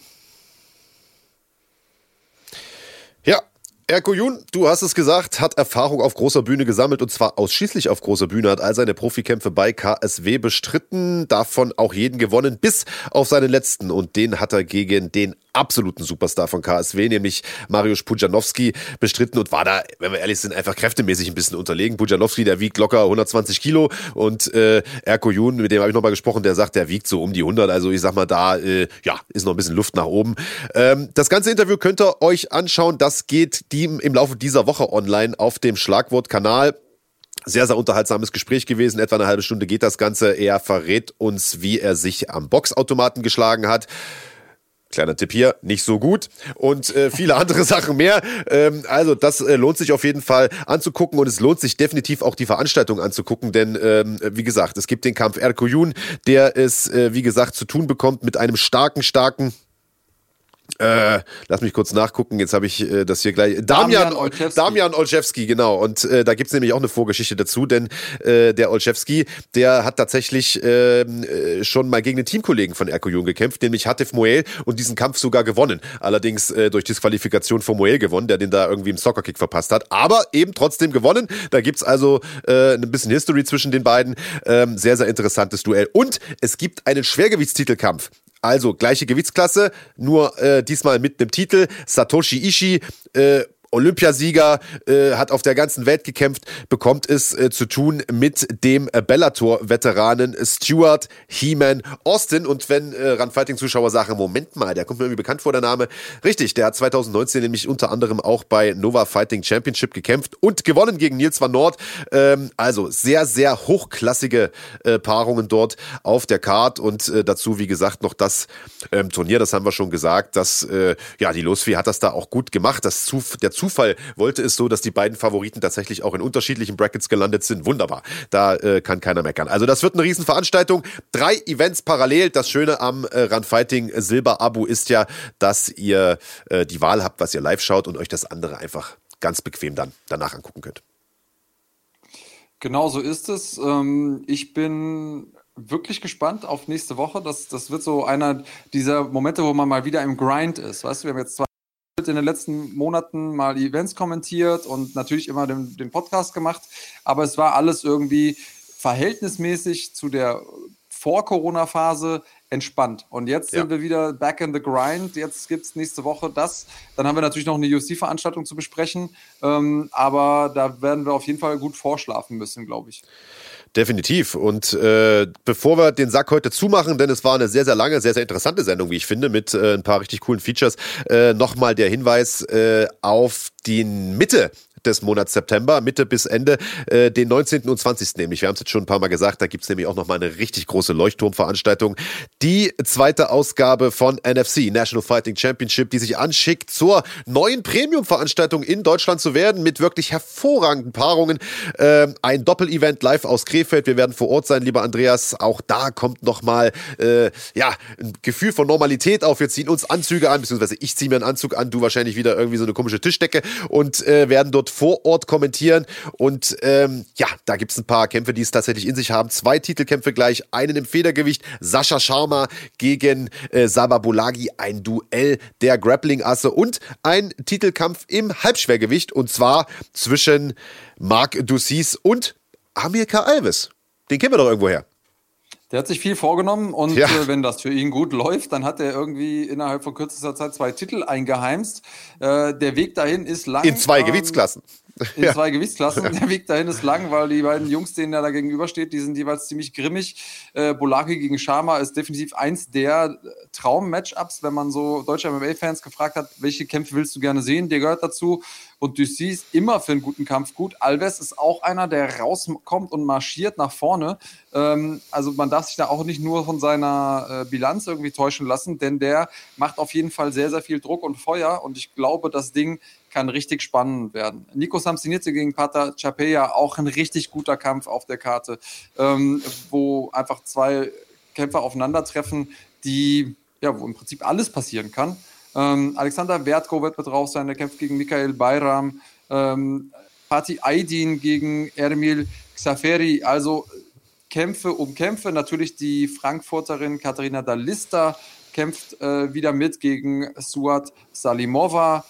Ja, Erko Jun, du hast es gesagt, hat Erfahrung auf großer Bühne gesammelt und zwar ausschließlich auf großer Bühne, hat all seine Profikämpfe bei KSW bestritten, davon auch jeden gewonnen, bis auf seinen letzten und den hat er gegen den absoluten Superstar von KSW, nämlich Mariusz Pujanowski, bestritten und war da, wenn wir ehrlich sind, einfach kräftemäßig ein bisschen unterlegen. Pujanowski, der wiegt locker 120 Kilo und äh, Erko Jun, mit dem habe ich nochmal gesprochen, der sagt, der wiegt so um die 100, also ich sag mal, da äh, ja, ist noch ein bisschen Luft nach oben. Ähm, das ganze Interview könnt ihr euch anschauen, das geht die im Laufe dieser Woche online auf dem Schlagwortkanal. Sehr, sehr unterhaltsames Gespräch gewesen. Etwa eine halbe Stunde geht das Ganze. Er verrät uns, wie er sich am Boxautomaten geschlagen hat. Kleiner Tipp hier, nicht so gut und äh, viele andere Sachen mehr. Ähm, also das äh, lohnt sich auf jeden Fall anzugucken und es lohnt sich definitiv auch die Veranstaltung anzugucken, denn ähm, wie gesagt, es gibt den Kampf Erkoyun, der es, äh, wie gesagt, zu tun bekommt mit einem starken, starken äh, lass mich kurz nachgucken, jetzt habe ich äh, das hier gleich. Damian, Damian Olszewski. Genau. Und äh, da gibt's nämlich auch eine Vorgeschichte dazu, denn äh, der Olszewski, der hat tatsächlich ähm, äh, schon mal gegen den Teamkollegen von Erko Jung gekämpft, nämlich Hatif Moel und diesen Kampf sogar gewonnen. Allerdings äh, durch Disqualifikation von Moel gewonnen, der den da irgendwie im Soccerkick verpasst hat. Aber eben trotzdem gewonnen. Da gibt's also äh, ein bisschen History zwischen den beiden. Ähm, sehr, sehr interessantes Duell. Und es gibt einen Schwergewichtstitelkampf. Also gleiche Gewichtsklasse, nur äh, diesmal mit einem Titel. Satoshi Ishii äh, Olympiasieger, äh, hat auf der ganzen Welt gekämpft, bekommt es äh, zu tun mit dem äh, Bellator-Veteranen Stuart Heeman Austin. Und wenn äh, Run-Fighting-Zuschauer sagen, Moment mal, der kommt mir irgendwie bekannt vor, der Name. Richtig, der hat 2019 nämlich unter anderem auch bei Nova Fighting Championship gekämpft und gewonnen gegen Nils van Nord. Ähm, also sehr, sehr hochklassige äh, Paarungen dort auf der Card und äh, dazu, wie gesagt, noch das ähm, Turnier, das haben wir schon gesagt, dass äh, ja, die Losfee hat das da auch gut gemacht. Das Zuf der Zufall wollte es so, dass die beiden Favoriten tatsächlich auch in unterschiedlichen Brackets gelandet sind. Wunderbar. Da äh, kann keiner meckern. Also das wird eine Riesenveranstaltung. Drei Events parallel. Das Schöne am äh, Run Fighting Silber Abo ist ja, dass ihr äh, die Wahl habt, was ihr live schaut und euch das andere einfach ganz bequem dann danach angucken könnt. Genau so ist es. Ähm, ich bin wirklich gespannt auf nächste Woche. Das, das wird so einer dieser Momente, wo man mal wieder im Grind ist. Weißt du, wir haben jetzt zwei in den letzten Monaten mal Events kommentiert und natürlich immer den, den Podcast gemacht, aber es war alles irgendwie verhältnismäßig zu der Vor-Corona-Phase entspannt. Und jetzt ja. sind wir wieder back in the grind. Jetzt gibt es nächste Woche das. Dann haben wir natürlich noch eine UFC-Veranstaltung zu besprechen. Ähm, aber da werden wir auf jeden Fall gut vorschlafen müssen, glaube ich. Definitiv. Und äh, bevor wir den Sack heute zumachen, denn es war eine sehr, sehr lange, sehr, sehr interessante Sendung, wie ich finde, mit äh, ein paar richtig coolen Features, äh, nochmal der Hinweis äh, auf die Mitte des Monats September, Mitte bis Ende, äh, den 19. und 20. nämlich. Wir haben es jetzt schon ein paar Mal gesagt, da gibt's nämlich auch nochmal eine richtig große Leuchtturmveranstaltung. Die zweite Ausgabe von NFC, National Fighting Championship, die sich anschickt, zur neuen Premium-Veranstaltung in Deutschland zu werden, mit wirklich hervorragenden Paarungen. Ähm, ein Doppel-Event live aus Krefeld. Wir werden vor Ort sein, lieber Andreas. Auch da kommt nochmal, äh, ja, ein Gefühl von Normalität auf. Wir ziehen uns Anzüge an, beziehungsweise ich ziehe mir einen Anzug an, du wahrscheinlich wieder irgendwie so eine komische Tischdecke und äh, werden dort vor Ort kommentieren. Und ähm, ja, da gibt es ein paar Kämpfe, die es tatsächlich in sich haben. Zwei Titelkämpfe gleich, einen im Federgewicht. Sascha Sharma gegen äh, Sababulagi, ein Duell der Grappling-Asse und ein Titelkampf im Halbschwergewicht. Und zwar zwischen Marc Dussis und Amir Alves. Den kennen wir doch irgendwoher. Der hat sich viel vorgenommen und Ja. äh, wenn das für ihn gut läuft, dann hat er irgendwie innerhalb von kürzester Zeit zwei Titel eingeheimst. Äh, der Weg dahin ist lang. In zwei ähm, Gewichtsklassen. In zwei Gewichtsklassen. Der Weg dahin ist lang, weil die beiden Jungs, denen er da gegenübersteht, die sind jeweils ziemlich grimmig. Äh, Bolaki gegen Sharma ist definitiv eins der Traum-Matchups, wenn man so deutsche MMA-Fans gefragt hat, welche Kämpfe willst du gerne sehen? Der gehört dazu. Und Ducy ist immer für einen guten Kampf gut. Alves ist auch einer, der rauskommt und marschiert nach vorne. Ähm, also man darf sich da auch nicht nur von seiner äh, Bilanz irgendwie täuschen lassen, denn der macht auf jeden Fall sehr, sehr viel Druck und Feuer. Und ich glaube, das Ding kann richtig spannend werden. Nico Samsinierte gegen Pata Chapea, auch ein richtig guter Kampf auf der Karte, ähm, wo einfach zwei Kämpfer aufeinandertreffen, die, ja, wo im Prinzip alles passieren kann. Ähm, Alexander Wertko wird mit drauf sein, der kämpft gegen Michael Bayram. Ähm, Fatih Aydin gegen Ermil Xaferi, also Kämpfe um Kämpfe. Natürlich die Frankfurterin Katharina Dalista kämpft äh, wieder mit gegen Suat Salimova.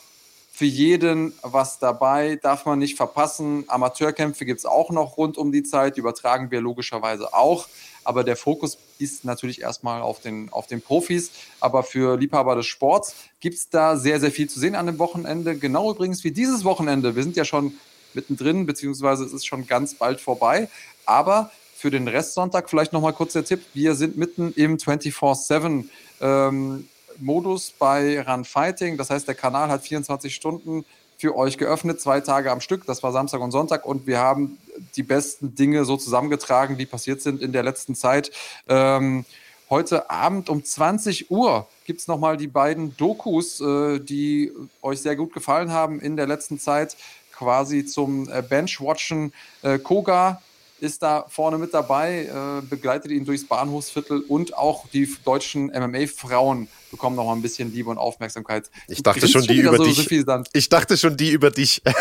Für jeden was dabei, darf man nicht verpassen. Amateurkämpfe gibt es auch noch rund um die Zeit, die übertragen wir logischerweise auch. Aber der Fokus ist natürlich erstmal auf den, auf den Profis. Aber für Liebhaber des Sports gibt es da sehr, sehr viel zu sehen an dem Wochenende. Genau übrigens wie dieses Wochenende. Wir sind ja schon mittendrin, beziehungsweise es ist schon ganz bald vorbei. Aber für den Restsonntag vielleicht nochmal kurz der Tipp. Wir sind mitten im 24-7 ähm, Modus bei Run Fighting. Das heißt, der Kanal hat 24 Stunden für euch geöffnet, zwei Tage am Stück. Das war Samstag und Sonntag und wir haben die besten Dinge so zusammengetragen, die passiert sind in der letzten Zeit. Ähm, heute Abend um 20 Uhr gibt es nochmal die beiden Dokus, äh, die euch sehr gut gefallen haben in der letzten Zeit, quasi zum äh, Benchwatchen. Äh, Koga ist da vorne mit dabei, äh, begleitet ihn durchs Bahnhofsviertel und auch die deutschen MMA-Frauen bekommen noch mal ein bisschen Liebe und Aufmerksamkeit. Ich dachte schon die über so dich. suffisant. Ich dachte schon die über dich.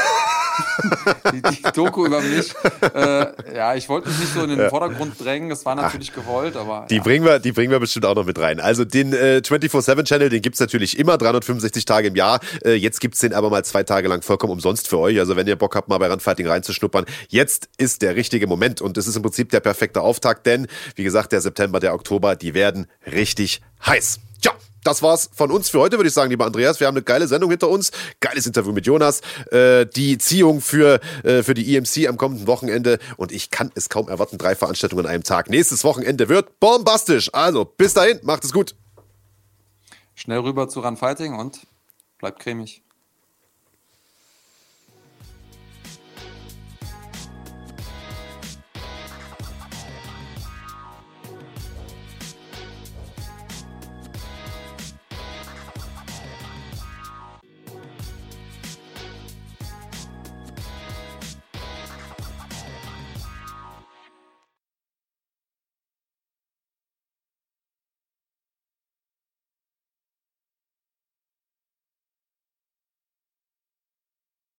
Die, die Doku über mich. Äh, ja, ich wollte mich nicht so in den Vordergrund drängen. Das war natürlich gewollt, aber Die, ja. bringen wir, die bringen wir bestimmt auch noch mit rein. Also den äh, 24-7-Channel, den gibt's natürlich immer, 365 Tage im Jahr. Äh, jetzt gibt's den aber mal zwei Tage lang vollkommen umsonst für euch. Also wenn ihr Bock habt, mal bei Randfighting reinzuschnuppern, jetzt ist der richtige Moment. Und es ist im Prinzip der perfekte Auftakt, denn, wie gesagt, der September, der Oktober, die werden richtig heiß. Tja, das war's von uns für heute, würde ich sagen, lieber Andreas. Wir haben eine geile Sendung hinter uns. Geiles Interview mit Jonas. Äh, die Ziehung für, äh, für die EMC am kommenden Wochenende. Und ich kann es kaum erwarten. Drei Veranstaltungen an einem Tag. Nächstes Wochenende wird bombastisch. Also, bis dahin, macht es gut. schnell rüber zu Run Fighting und bleibt cremig.